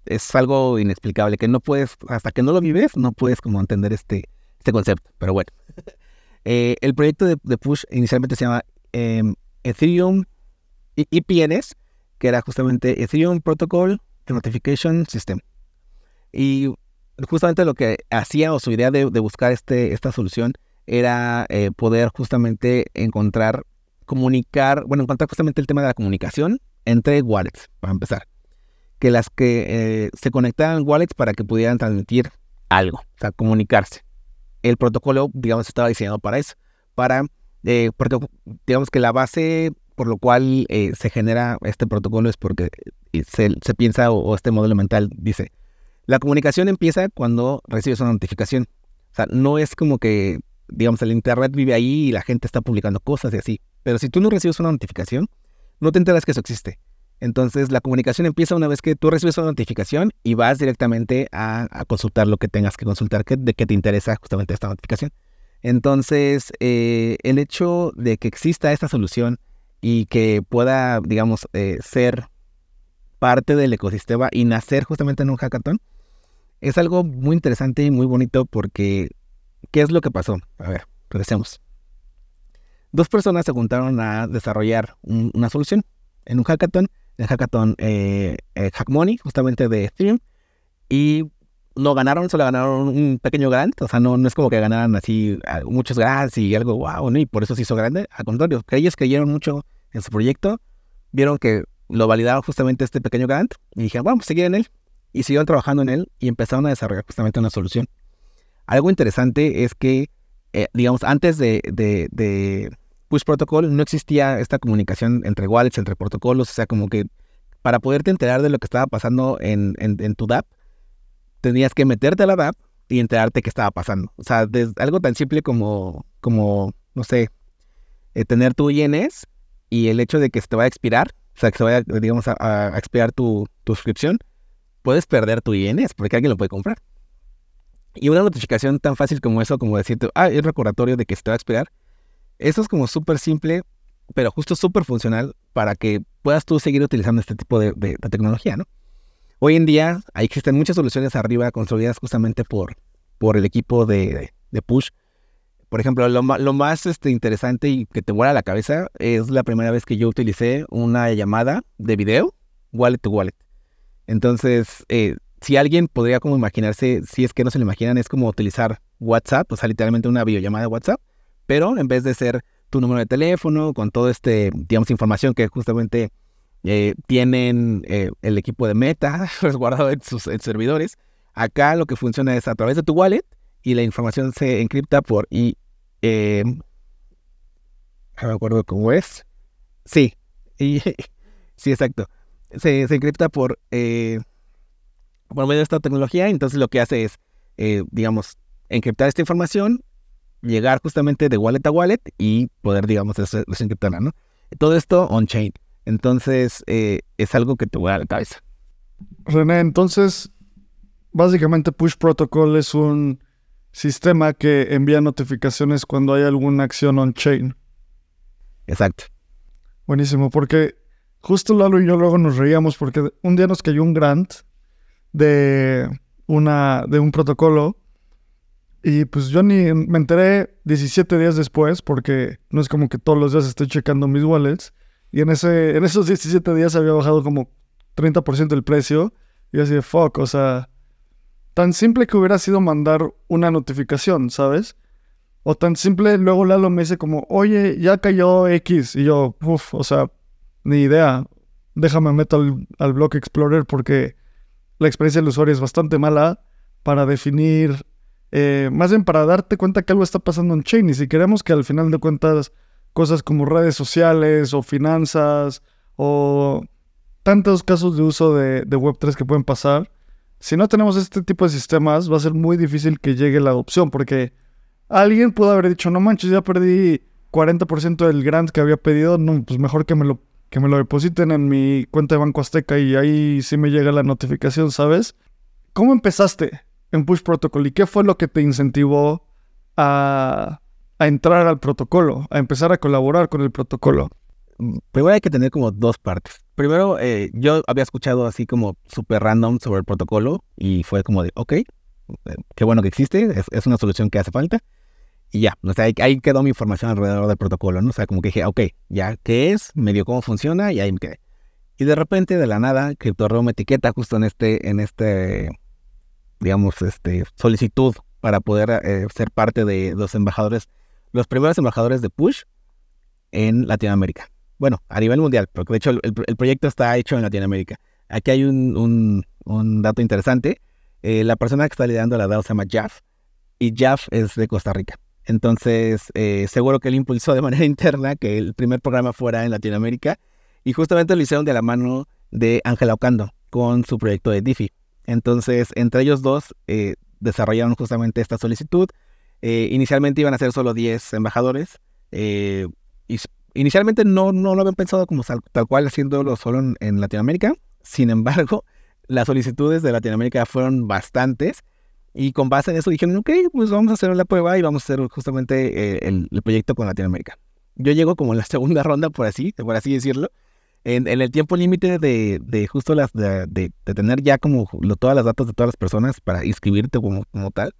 es algo inexplicable, que no puedes, hasta que no lo vives, no puedes como entender este, este concepto. Pero bueno. Eh, el proyecto de, Push inicialmente se llama em, Ethereum EPNS, que era justamente Ethereum Protocol Notification System. Y justamente lo que hacía o su idea de, buscar este, esta solución era eh, poder justamente encontrar, comunicar, bueno, encontrar justamente el tema de la comunicación entre wallets, para empezar. Que las que eh, se conectaran wallets para que pudieran transmitir algo, o sea, comunicarse el protocolo, digamos, estaba diseñado para eso, para, eh, porque digamos que la base por lo cual eh, se genera este protocolo es porque eh, se, piensa o, este modelo mental dice, la comunicación empieza cuando recibes una notificación. O sea, no es como que, digamos, el Internet vive ahí y la gente está publicando cosas y así. Pero si tú no recibes una notificación, no te enteras que eso existe. Entonces la comunicación empieza una vez que tú recibes una notificación y vas directamente a, consultar lo que tengas que consultar, que, de qué te interesa justamente esta notificación. Entonces eh, el hecho de que exista esta solución y que pueda, digamos, eh, ser parte del ecosistema y nacer justamente en un hackathon, es algo muy interesante y muy bonito porque, ¿qué es lo que pasó? A ver, regresemos. Dos personas se juntaron a desarrollar una solución en un hackathon el hackathon eh, eh, Hack Money, justamente de Ethereum, y no ganaron, solo ganaron un pequeño grant, o sea, no, es como que ganaran así muchos grants y algo wow, ¿no? Y por eso se hizo grande, al contrario, que ellos creyeron mucho en su proyecto, vieron que lo validaron justamente este pequeño grant y dijeron, vamos a seguir en él, y siguieron trabajando en él y empezaron a desarrollar justamente una solución. Algo interesante es que, eh, digamos, antes de, Push Protocol no existía esta comunicación entre wallets, entre protocolos, o sea, como que para poderte enterar de lo que estaba pasando en, tu DApp, tenías que meterte a la DApp y enterarte qué estaba pasando. O sea, algo tan simple como, como no sé, eh, tener tu INS y el hecho de que se te vaya a expirar, o sea, que se vaya, digamos, a, expirar tu, tu, suscripción, puedes perder tu INS porque alguien lo puede comprar. Y una notificación tan fácil como eso, como decirte, ah, es recordatorio de que se te va a expirar, eso es como súper simple, pero justo súper funcional para que puedas tú seguir utilizando este tipo de, tecnología, ¿no? Hoy en día existen muchas soluciones arriba construidas justamente por, por el equipo de, Push Por ejemplo, lo, lo más este, interesante y que te vuela la cabeza es la primera vez que yo utilicé una llamada de video wallet to wallet. Entonces, eh, si alguien podría como imaginarse, si es que no se lo imaginan, es como utilizar WhatsApp, o sea, literalmente una videollamada de WhatsApp, pero en vez de ser tu número de teléfono, con todo este, digamos, información que justamente eh, tienen eh, el equipo de Meta resguardado en sus servidores, acá lo que funciona es a través de tu wallet y la información se encripta por y no me acuerdo cómo es. Sí, sí, exacto. Se, encripta por por medio de esta tecnología, entonces lo que hace es, eh, digamos, encriptar esta información, llegar justamente de wallet a wallet y poder, digamos, desencriptarla, ¿no? Todo esto on-chain. Entonces, eh, es algo que te voy a la cabeza. René, entonces, básicamente Push Protocol es un sistema que envía notificaciones cuando hay alguna acción on-chain. Exacto. Buenísimo, porque justo Lalo y yo luego nos reíamos porque un día nos cayó un grant de, una, de un protocolo. Y pues yo ni me enteré 17 días después, porque no es como que todos los días estoy checando mis wallets. Y en, ese, en esos 17 días había bajado como 30% el precio. Y así de fuck, o sea, tan simple que hubiera sido mandar una notificación, ¿sabes? O tan simple, luego Lalo me dice como, oye, ya cayó X. Y yo, uff, o sea, ni idea. Déjame meto al, al Block Explorer porque la experiencia del usuario es bastante mala para definir, eh, más bien para darte cuenta que algo está pasando en chain. Y si queremos que al final de cuentas cosas como redes sociales o finanzas o tantos casos de uso de, Web3 que pueden pasar, si no tenemos este tipo de sistemas va a ser muy difícil que llegue la adopción porque alguien pudo haber dicho, no manches, ya perdí 40% del grant que había pedido, no, pues mejor que me lo que me lo depositen en mi cuenta de Banco Azteca y ahí sí me llega la notificación, ¿sabes? ¿Cómo empezaste en Push Protocol y qué fue lo que te incentivó a, entrar al protocolo, a empezar a colaborar con el protocolo? Primero hay que tener como dos partes. Primero, eh, yo había escuchado así como súper random sobre el protocolo y fue como de, ok, eh, qué bueno que existe, es, una solución que hace falta. Y ya, o sea, ahí, quedó mi información alrededor del protocolo, ¿no? O sea, como que dije, ok, ya, ¿qué es? Me dio cómo funciona y ahí me quedé. Y de repente, de la nada, CryptoReo me etiqueta justo en este, en este, digamos, este, solicitud para poder eh, ser parte de los embajadores, los primeros embajadores de Push en Latinoamérica. Bueno, a nivel mundial, porque de hecho el, proyecto está hecho en Latinoamérica. Aquí hay un, un, dato interesante. Eh, la persona que está liderando la DAO se llama Jaff y Jaff es de Costa Rica. Entonces, eh, seguro que él impulsó de manera interna que el primer programa fuera en Latinoamérica y justamente lo hicieron de la mano de Ángela Ocando con su proyecto de DeFi. Entonces, entre ellos dos eh, desarrollaron justamente esta solicitud. Eh, inicialmente iban a ser solo 10 embajadores. y inicialmente no, no lo habían pensado como tal, cual haciéndolo solo en Latinoamérica. Sin embargo, las solicitudes de Latinoamérica fueron bastantes y con base en eso dijeron, ok, pues vamos a hacer la prueba y vamos a hacer justamente eh, el, proyecto con Latinoamérica. Yo llego como en la segunda ronda, por así, por así decirlo, en, el tiempo límite de, justo las, de, tener ya como todas las datos de todas las personas para inscribirte como, como tal.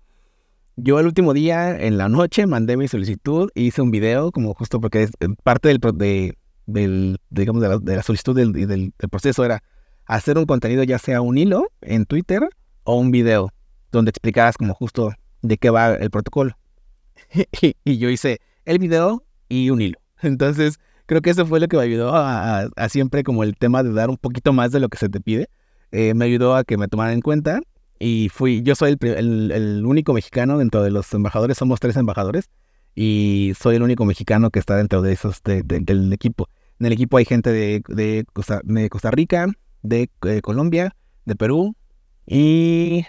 Yo el último día, en la noche, mandé mi solicitud, hice un video, como justo porque es eh, parte del, de, del digamos, de la, solicitud del, del proceso era hacer un contenido, ya sea un hilo en Twitter o un video donde explicaras como justo de qué va el protocolo. y yo hice el video y un hilo. Entonces, creo que eso fue lo que me ayudó a, siempre como el tema de dar un poquito más de lo que se te pide. Eh, me ayudó a que me tomaran en cuenta y fui, yo soy el, único mexicano dentro de los embajadores, somos tres embajadores y soy el único mexicano que está dentro de esos, del equipo. En el equipo hay gente de, de, Costa, Rica, de eh, Colombia, de Perú y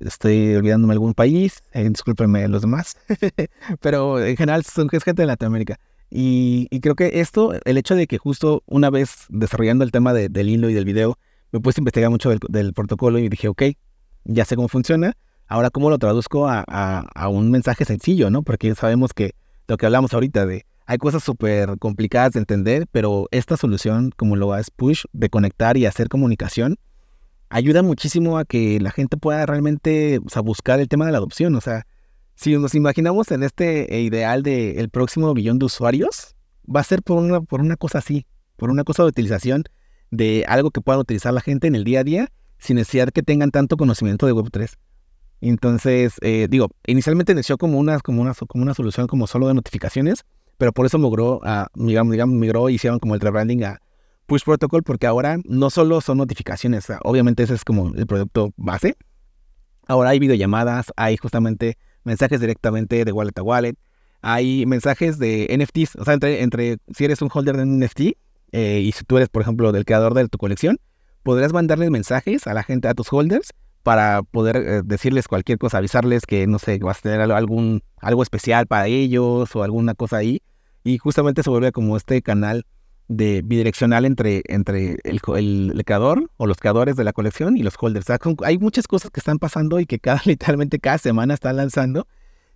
estoy olvidándome algún país, eh, discúlpenme los demás, pero en general son gente de Latinoamérica. Y, creo que esto, el hecho de que justo una vez desarrollando el tema del hilo y del video, me puse a investigar mucho del, protocolo y dije, ok, ya sé cómo funciona, ahora cómo lo traduzco a, a, un mensaje sencillo, ¿no? Porque sabemos que lo que hablamos ahorita de, hay cosas súper complicadas de entender, pero esta solución, como lo es Push, de conectar y hacer comunicación, ayuda muchísimo a que la gente pueda realmente o buscar el tema de la adopción. O sea, si nos imaginamos en este ideal del el próximo billón de usuarios, va a ser por una, por una cosa así, por una cosa de utilización de algo que pueda utilizar la gente en el día a día sin necesidad que tengan tanto conocimiento de Web3. Entonces, eh, digo, inicialmente inició como una, como, una, como una solución como solo de notificaciones, pero por eso migró, a, digamos, digamos, migró y hicieron como el rebranding a Push Protocol, porque ahora no solo son notificaciones, obviamente ese es como el producto base. Ahora hay videollamadas, hay justamente mensajes directamente de wallet a wallet, hay mensajes de NFTs, o sea, entre, entre si eres un holder de un NFT eh, y si tú eres, por ejemplo, del creador de tu colección, podrás mandarles mensajes a la gente, a tus holders, para poder eh, decirles cualquier cosa, avisarles que, no sé, vas a tener algún, algo especial para ellos o alguna cosa ahí. Y justamente se vuelve como este canal de bidireccional entre, entre el, el, creador o los creadores de la colección y los holders. hay muchas cosas que están pasando y que cada, literalmente cada semana están lanzando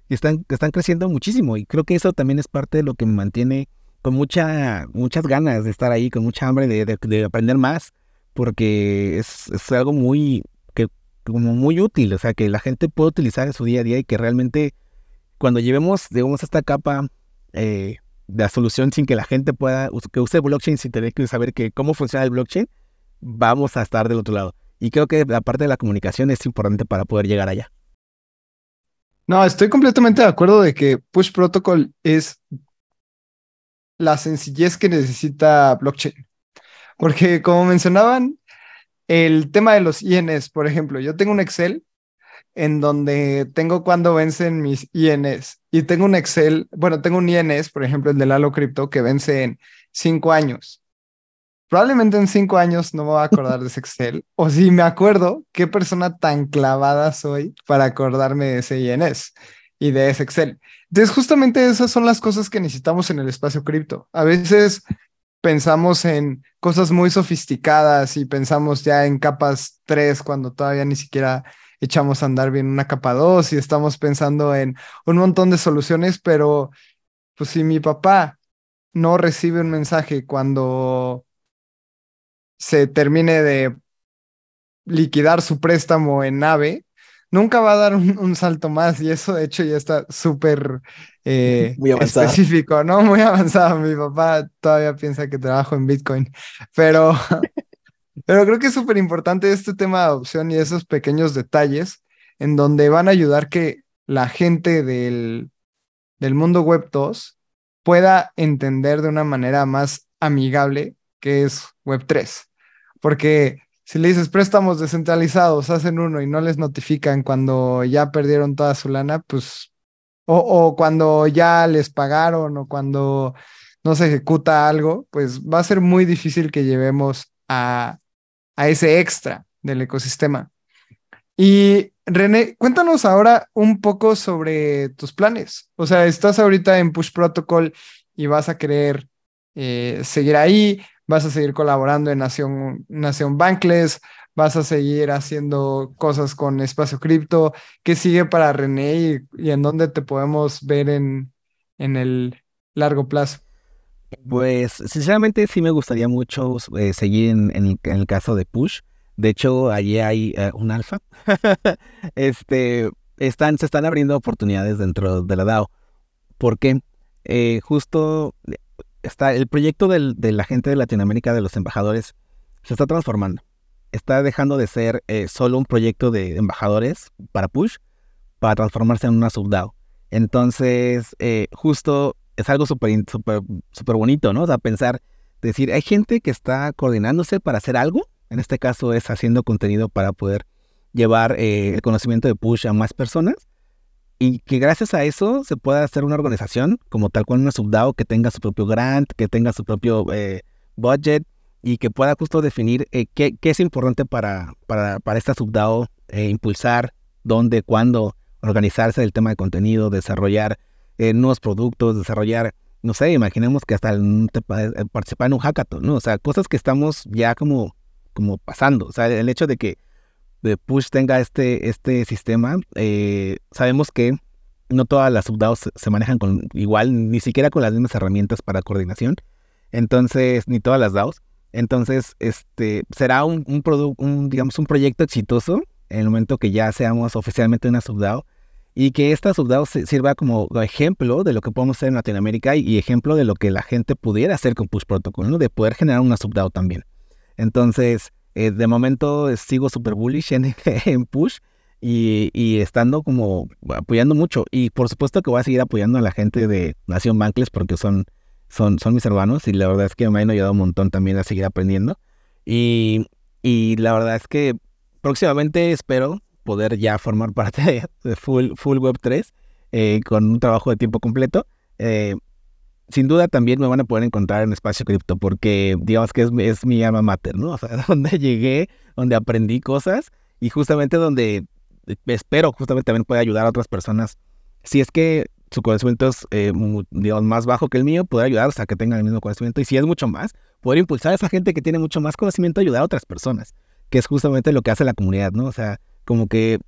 y están, están creciendo muchísimo. Y creo que eso también es parte de lo que me mantiene con mucha, muchas ganas de estar ahí, con mucha hambre de, de, aprender más, porque es, es algo muy, como muy útil, o sea, que la gente puede utilizar en su día a día y que realmente cuando llevemos, digamos, esta capa eh, de la solución sin que la gente pueda, que use blockchain sin tener que saber que cómo funciona el blockchain, vamos a estar del otro lado. Y creo que la parte de la comunicación es importante para poder llegar allá. No, estoy completamente de acuerdo de que Push Protocol es la sencillez que necesita blockchain. Porque como mencionaban, el tema de los INs, por ejemplo, yo tengo un Excel en donde tengo cuando vencen mis INs y tengo un Excel, bueno, tengo un INS, por ejemplo, el de Lalo Crypto, que vence en cinco años. Probablemente en cinco años no me voy a acordar de ese Excel, o si me acuerdo, qué persona tan clavada soy para acordarme de ese INS y de ese Excel. Entonces, justamente esas son las cosas que necesitamos en el espacio cripto. A veces pensamos en cosas muy sofisticadas y pensamos ya en capas 3 cuando todavía ni siquiera echamos a andar bien una capa 2 y estamos pensando en un montón de soluciones, pero pues si mi papá no recibe un mensaje cuando se termine de liquidar su préstamo en nave, nunca va a dar un, salto más y eso de hecho ya está súper eh, específico, ¿no? Muy avanzado. Mi papá todavía piensa que trabajo en Bitcoin, pero, pero creo que es súper importante este tema de adopción y esos pequeños detalles en donde van a ayudar que la gente del, del mundo web 2 pueda entender de una manera más amigable que es web 3. Porque si le dices préstamos descentralizados, hacen uno y no les notifican cuando ya perdieron toda su lana, pues, o, cuando ya les pagaron o cuando no se ejecuta algo, pues va a ser muy difícil que llevemos a, a ese extra del ecosistema. Y René, cuéntanos ahora un poco sobre tus planes. O sea, estás ahorita en Push Protocol y vas a querer eh, seguir ahí vas a seguir colaborando en Nación, Nación Bankless, vas a seguir haciendo cosas con Espacio Cripto. ¿Qué sigue para René y, en dónde te podemos ver en, en el largo plazo? Pues sinceramente sí me gustaría mucho eh, seguir en, el caso de Push. De hecho, allí hay eh, un alfa. este, están, se están abriendo oportunidades dentro de la DAO. ¿Por qué? Eh, justo está el proyecto de la gente de Latinoamérica, de los embajadores, se está transformando. Está dejando de ser eh, solo un proyecto de embajadores para Push, para transformarse en una subDAO. Entonces, eh, justo es algo súper super, super bonito, ¿no? O sea, pensar, decir, hay gente que está coordinándose para hacer algo. En este caso es haciendo contenido para poder llevar eh, el conocimiento de Push a más personas y que gracias a eso se pueda hacer una organización como tal cual una subDAO que tenga su propio grant, que tenga su propio eh, budget y que pueda justo definir eh, qué, es importante para, para, para esta subDAO eh, impulsar, dónde, cuándo, organizarse el tema de contenido, desarrollar nuevos productos, desarrollar, no sé, imaginemos que hasta el, participar en un hackathon, ¿no? O sea, cosas que estamos ya como, como pasando. O sea, el hecho de que Push tenga este, este sistema, eh, sabemos que no todas las subDAOs se manejan con igual, ni siquiera con las mismas herramientas para coordinación. Entonces, ni todas las DAOs. Entonces, este será un, un, digamos, un proyecto exitoso en el momento que ya seamos oficialmente una subDAO y que esta subDAO sirva como ejemplo de lo que podemos hacer en Latinoamérica y, ejemplo de lo que la gente pudiera hacer con Push Protocol, ¿no? De poder generar una subDAO también. Entonces, eh, de momento sigo super bullish en, en Push y, estando como apoyando mucho. Y por supuesto que voy a seguir apoyando a la gente de Nación Bankless porque son, son, son mis hermanos y la verdad es que me han ayudado un montón también a seguir aprendiendo. Y, y la verdad es que próximamente espero poder ya formar parte de Full, full Web 3 eh, con un trabajo de tiempo completo. Eh, sin duda también me van a poder encontrar en Espacio Cripto porque digamos que es, es mi alma mater, ¿no? O sea, donde llegué, donde aprendí cosas y justamente donde espero justamente también pueda ayudar a otras personas. Si es que su conocimiento es eh, digamos, más bajo que el mío, poder ayudar a que tengan el mismo conocimiento. Y si es mucho más, poder impulsar a esa gente que tiene mucho más conocimiento a ayudar a otras personas, que es justamente lo que hace la comunidad, ¿no? O sea, como que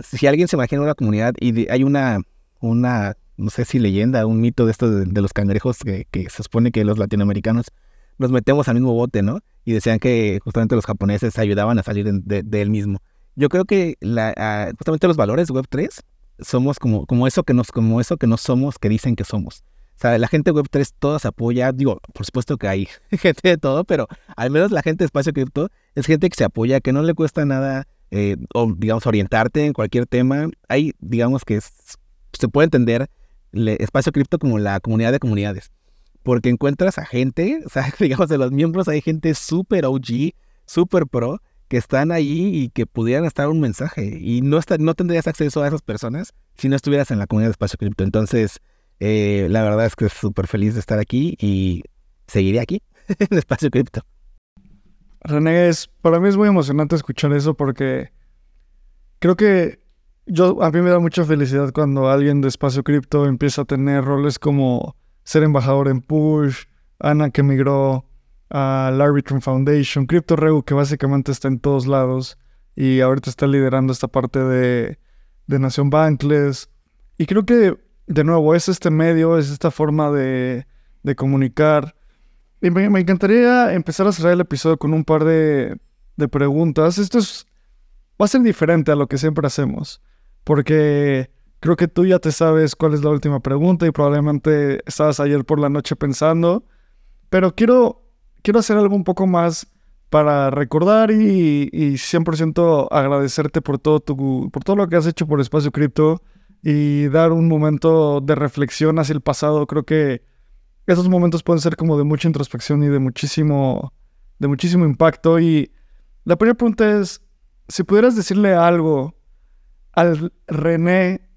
si alguien se imagina una comunidad y hay una, una, no sé si leyenda, un mito de esto de, los cangrejos que, se supone que los latinoamericanos nos metemos al mismo bote, ¿no? Y decían que justamente los japoneses ayudaban a salir de, él mismo yo creo que la, ah, justamente los valores Web3 somos como, como, eso que nos, como eso que no somos, que dicen que somos. O sea, la gente Web3 todas apoya, digo, por supuesto que hay gente de todo, pero al menos la gente de Espacio Cripto es gente que se apoya, que no le cuesta nada, eh, o digamos, orientarte en cualquier tema. Hay, digamos, que se puede entender Espacio Cripto como la comunidad de comunidades, porque encuentras a gente, o sea, digamos, de los miembros hay gente súper OG, súper pro, que están ahí y que pudieran estar un mensaje. Y no, no tendrías acceso a esas personas si no estuvieras en la comunidad de Espacio Cripto. Entonces, eh, la verdad es que es súper feliz de estar aquí y seguiré aquí en Espacio Cripto. René, para mí es muy emocionante escuchar eso porque creo que yo, a mí me da mucha felicidad cuando alguien de Espacio Cripto empieza a tener roles como ser embajador en Push, Ana que migró al Arbitrum Foundation, CryptoRegu, que básicamente está en todos lados y ahorita está liderando esta parte de, de Nación Bankless. Y creo que, de nuevo, es este medio, es esta forma de, de comunicar. Y me, encantaría empezar a cerrar el episodio con un par de, preguntas. Esto es, va a ser diferente a lo que siempre hacemos, porque creo que tú ya te sabes cuál es la última pregunta y probablemente estabas ayer por la noche pensando, pero quiero quiero hacer algo un poco más para recordar y, 100% agradecerte por todo, tu, por todo lo que has hecho por Espacio Cripto y dar un momento de reflexión hacia el pasado. Creo que esos momentos pueden ser como de mucha introspección y de muchísimo, de muchísimo impacto. Y la primera pregunta es, si pudieras decirle algo al René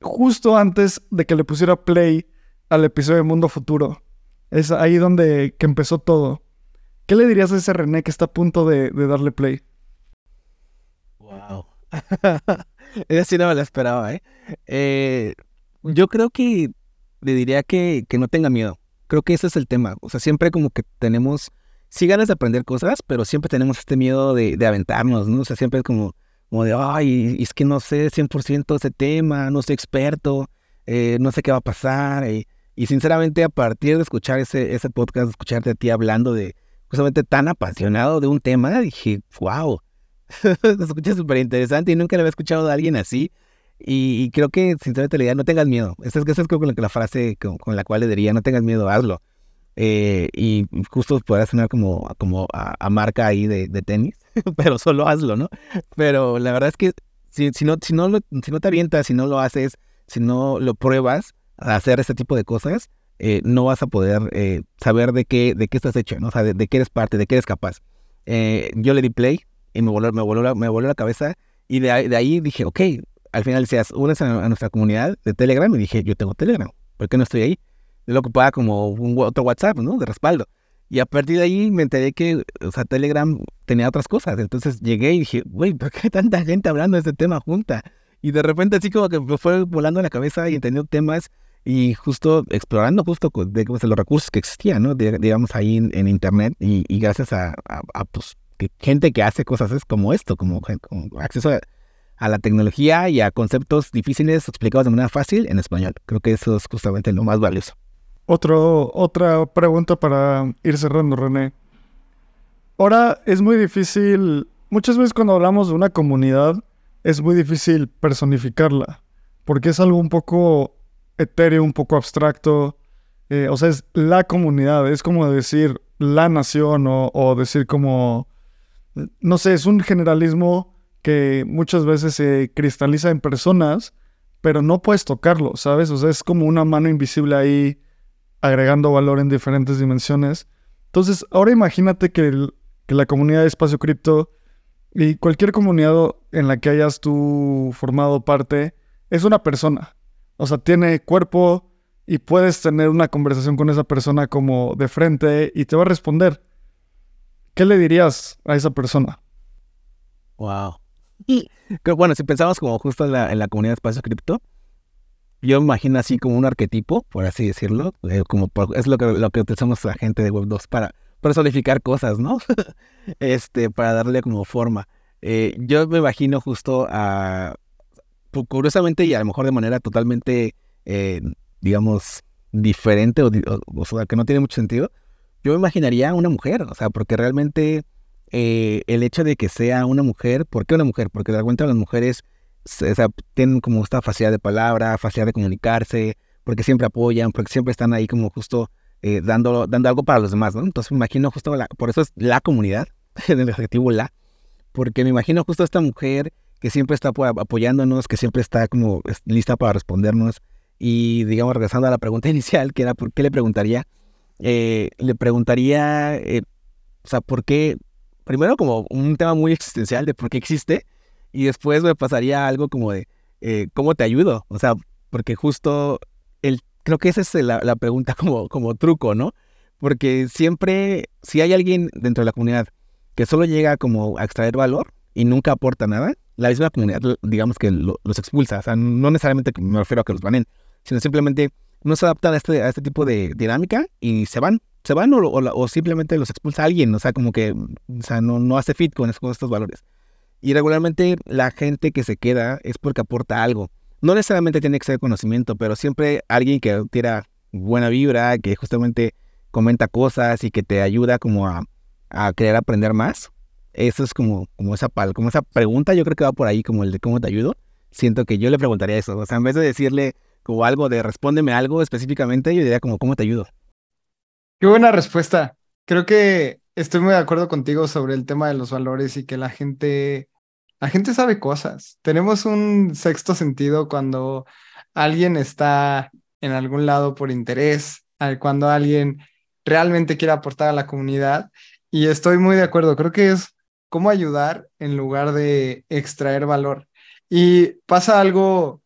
justo antes de que le pusiera play al episodio de Mundo Futuro. Es ahí donde que empezó todo. ¿Qué le dirías a ese René que está a punto de, darle play? Wow. Esa sí no me la esperaba, ¿eh? ¿eh? Yo creo que le diría que, que no tenga miedo. Creo que ese es el tema. O sea, siempre como que tenemos, sí ganas de aprender cosas, pero siempre tenemos este miedo de, de aventarnos, ¿no? O sea, siempre es como, como de, ay, es que no sé 100% ese tema, no soy experto, eh, no sé qué va a pasar. Y, y, sinceramente, a partir de escuchar ese, ese podcast, escucharte a ti hablando de, justamente tan apasionado de un tema, dije, wow, se escucha súper interesante y nunca lo había escuchado de alguien así. Y, creo que, sinceramente, la idea, no tengas miedo. Esa es, esa es como la frase con, la cual le diría, no tengas miedo, hazlo. Eh, y justo podrá sonar como, como a, marca ahí de, tenis, pero solo hazlo, ¿no? Pero la verdad es que si, si, no, si, no si no te avientas, si no lo haces, si no lo pruebas a hacer este tipo de cosas, eh, no vas a poder eh, saber de qué, de qué estás hecho, ¿no? O sea, de, qué eres parte, de qué eres capaz. Eh, yo le di play y me voló, me voló, la, me voló la cabeza y de de ahí dije, ok, al final decías, únese a, nuestra comunidad de Telegram y dije, yo tengo Telegram, ¿por qué no estoy ahí? Yo lo ocupaba como un, otro WhatsApp, ¿no? De respaldo. Y a partir de ahí me enteré que, o sea, Telegram tenía otras cosas. Entonces llegué y dije, güey, ¿por qué tanta gente hablando de este tema junta? Y de repente así como que me fue volando la cabeza y entendió temas y justo explorando justo de, los recursos que existían, ¿no? digamos ahí en, internet y, gracias a, pues, gente que hace cosas como esto, como, acceso a, la tecnología y a conceptos difíciles explicados de manera fácil en español. Creo que eso es justamente lo más valioso. Otro, otra pregunta para ir cerrando, René. Ahora es muy difícil, muchas veces cuando hablamos de una comunidad, es muy difícil personificarla porque es algo un poco etéreo, un poco abstracto. Eh, o sea, es la comunidad, es como decir la nación o, o decir como, no sé, es un generalismo que muchas veces se cristaliza en personas, pero no puedes tocarlo, ¿sabes? O sea, es como una mano invisible ahí agregando valor en diferentes dimensiones. Entonces, ahora imagínate que, la comunidad de espacio cripto y cualquier comunidad en la que hayas tú formado parte es una persona. O sea, tiene cuerpo y puedes tener una conversación con esa persona como de frente y te va a responder. ¿Qué le dirías a esa persona? Wow. Bueno, si pensamos como justo en la, comunidad de espacio cripto, yo me imagino así como un arquetipo, por así decirlo, eh, como es lo que, lo que utilizamos la gente de Web 2 para personificar cosas, ¿no? este, para darle como forma. Eh, yo me imagino justo a, curiosamente y a lo mejor de manera totalmente, eh, digamos, diferente o, o, sea, que no tiene mucho sentido, yo me imaginaría a una mujer, o sea, porque realmente el hecho de que sea una mujer, ¿por qué una mujer? Porque de cuenta las mujeres tienen como esta facilidad de palabra, facilidad de comunicarse, porque siempre apoyan, porque siempre están ahí como justo eh, dando, dando algo para los demás, ¿no? Entonces me imagino justo, la, por eso es la comunidad, el objetivo la, porque me imagino justo esta mujer que siempre está apoyándonos, que siempre está como lista para respondernos. Y digamos, regresando a la pregunta inicial, que era, ¿por qué le preguntaría? Eh, le preguntaría, eh, o sea, ¿por qué? Primero como un tema muy existencial de por qué existe, y después me pasaría algo como de, eh, ¿cómo te ayudo? O sea, porque justo el, creo que esa es la, la, pregunta como, como truco, ¿no? Porque siempre, si hay alguien dentro de la comunidad que solo llega como a extraer valor y nunca aporta nada, la misma comunidad, digamos que los expulsa. O sea, no necesariamente me refiero a que los banen, sino simplemente no se adaptan a este, a este tipo de dinámica y se van. Se van o, o, simplemente los expulsa alguien. O sea, como que o sea, no, no hace fit con, estos valores. Y regularmente la gente que se queda es porque aporta algo. No necesariamente tiene que ser conocimiento, pero siempre alguien que tira buena vibra, que justamente comenta cosas y que te ayuda como a, querer aprender más. Eso es como, como, esa, como esa pregunta, yo creo que va por ahí como el de cómo te ayudo. Siento que yo le preguntaría eso. O sea, en vez de decirle como algo de respóndeme algo específicamente, yo diría como cómo te ayudo. Qué buena respuesta. Creo que estoy muy de acuerdo contigo sobre el tema de los valores y que la gente la gente sabe cosas. Tenemos un sexto sentido cuando alguien está en algún lado por interés, cuando alguien realmente quiere aportar a la comunidad. Y estoy muy de acuerdo. Creo que es cómo ayudar en lugar de extraer valor. Y pasa algo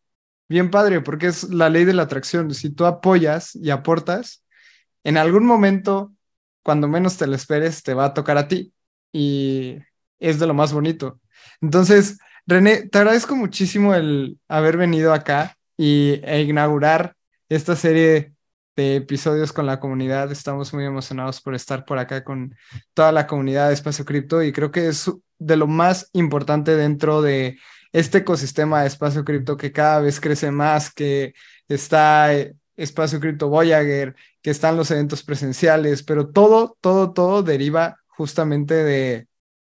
bien padre, porque es la ley de la atracción. Si tú apoyas y aportas, en algún momento, cuando menos te lo esperes, te va a tocar a ti. Y es de lo más bonito. Entonces, René, te agradezco muchísimo el haber venido acá y, e inaugurar esta serie de episodios con la comunidad. Estamos muy emocionados por estar por acá con toda la comunidad de Espacio Cripto y creo que es de lo más importante dentro de este ecosistema de Espacio Cripto que cada vez crece más, que está eh, Espacio Cripto Voyager, que están los eventos presenciales, pero todo, todo, todo deriva justamente de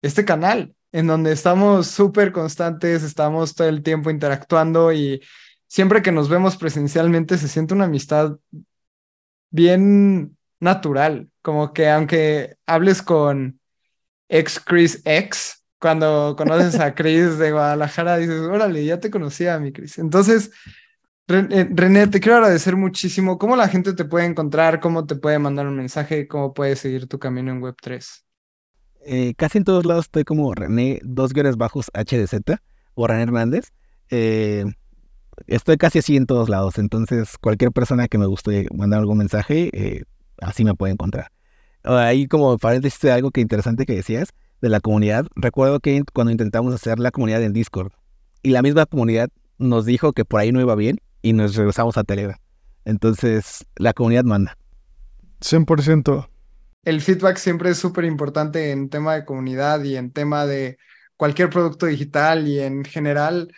este canal, en donde estamos súper constantes, estamos todo el tiempo interactuando y siempre que nos vemos presencialmente se siente una amistad bien natural, como que aunque hables con ex Chris X, cuando conoces a Chris de Guadalajara, dices, órale, ya te conocía, mi Chris. Entonces, René, te quiero agradecer muchísimo. ¿Cómo la gente te puede encontrar? ¿Cómo te puede mandar un mensaje? ¿Cómo puede seguir tu camino en Web3? Eh, casi en todos lados estoy como René, dos guiones bajos HDZ o René Hernández. Eh, estoy casi así en todos lados, entonces cualquier persona que me guste mandar algún mensaje, eh, así me puede encontrar. Ahí como paréntesis algo que interesante que decías de la comunidad, recuerdo que cuando intentamos hacer la comunidad en Discord y la misma comunidad nos dijo que por ahí no iba bien y nos regresamos a Telegram. Entonces la comunidad manda. 100% el feedback siempre es súper importante en tema de comunidad y en tema de cualquier producto digital y en general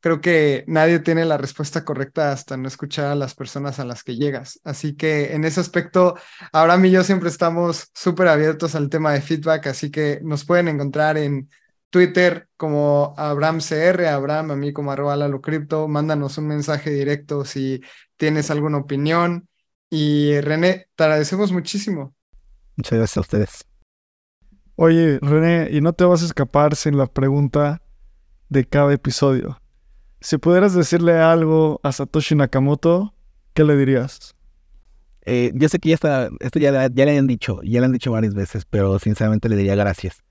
creo que nadie tiene la respuesta correcta hasta no escuchar a las personas a las que llegas. Así que en ese aspecto, Abraham y yo siempre estamos súper abiertos al tema de feedback, así que nos pueden encontrar en Twitter como AbramCR, Abraham, a mí como arroba Cripto, mándanos un mensaje directo si tienes alguna opinión. Y René, te agradecemos muchísimo. Muchas gracias a ustedes. Oye, René, y no te vas a escapar sin la pregunta de cada episodio. Si pudieras decirle algo a Satoshi Nakamoto, ¿qué le dirías? Eh, yo sé que ya está, esto ya, ya le han dicho, ya le han dicho varias veces, pero sinceramente le diría gracias.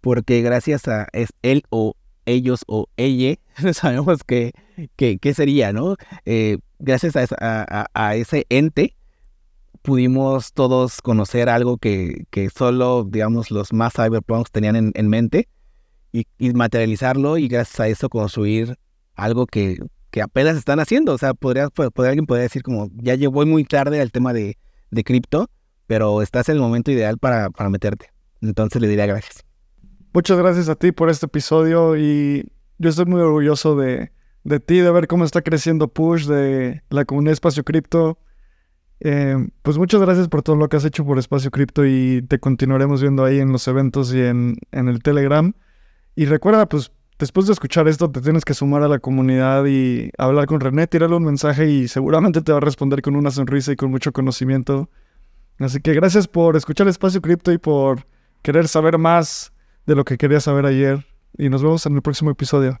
Porque gracias a es él o ellos o ella, sabemos que, que, sería, ¿no? Eh, gracias a, ese ente pudimos todos conocer algo que, que solo, digamos, los más cyberpunks tenían en, en mente y, materializarlo y gracias a eso construir algo que, que apenas están haciendo. O sea, podría, podría, alguien podría decir como, ya voy muy tarde al tema de, de cripto, pero estás en el momento ideal para, para meterte. Entonces le diría gracias. Muchas gracias a ti por este episodio y yo estoy muy orgulloso de, de ti, de ver cómo está creciendo Push, de la comunidad Espacio Cripto. Eh, pues muchas gracias por todo lo que has hecho por Espacio Cripto y te continuaremos viendo ahí en los eventos y en, en el Telegram. Y recuerda, pues después de escuchar esto, te tienes que sumar a la comunidad y hablar con René, tirarle un mensaje y seguramente te va a responder con una sonrisa y con mucho conocimiento. Así que gracias por escuchar Espacio Cripto y por querer saber más de lo que querías saber ayer. Y nos vemos en el próximo episodio.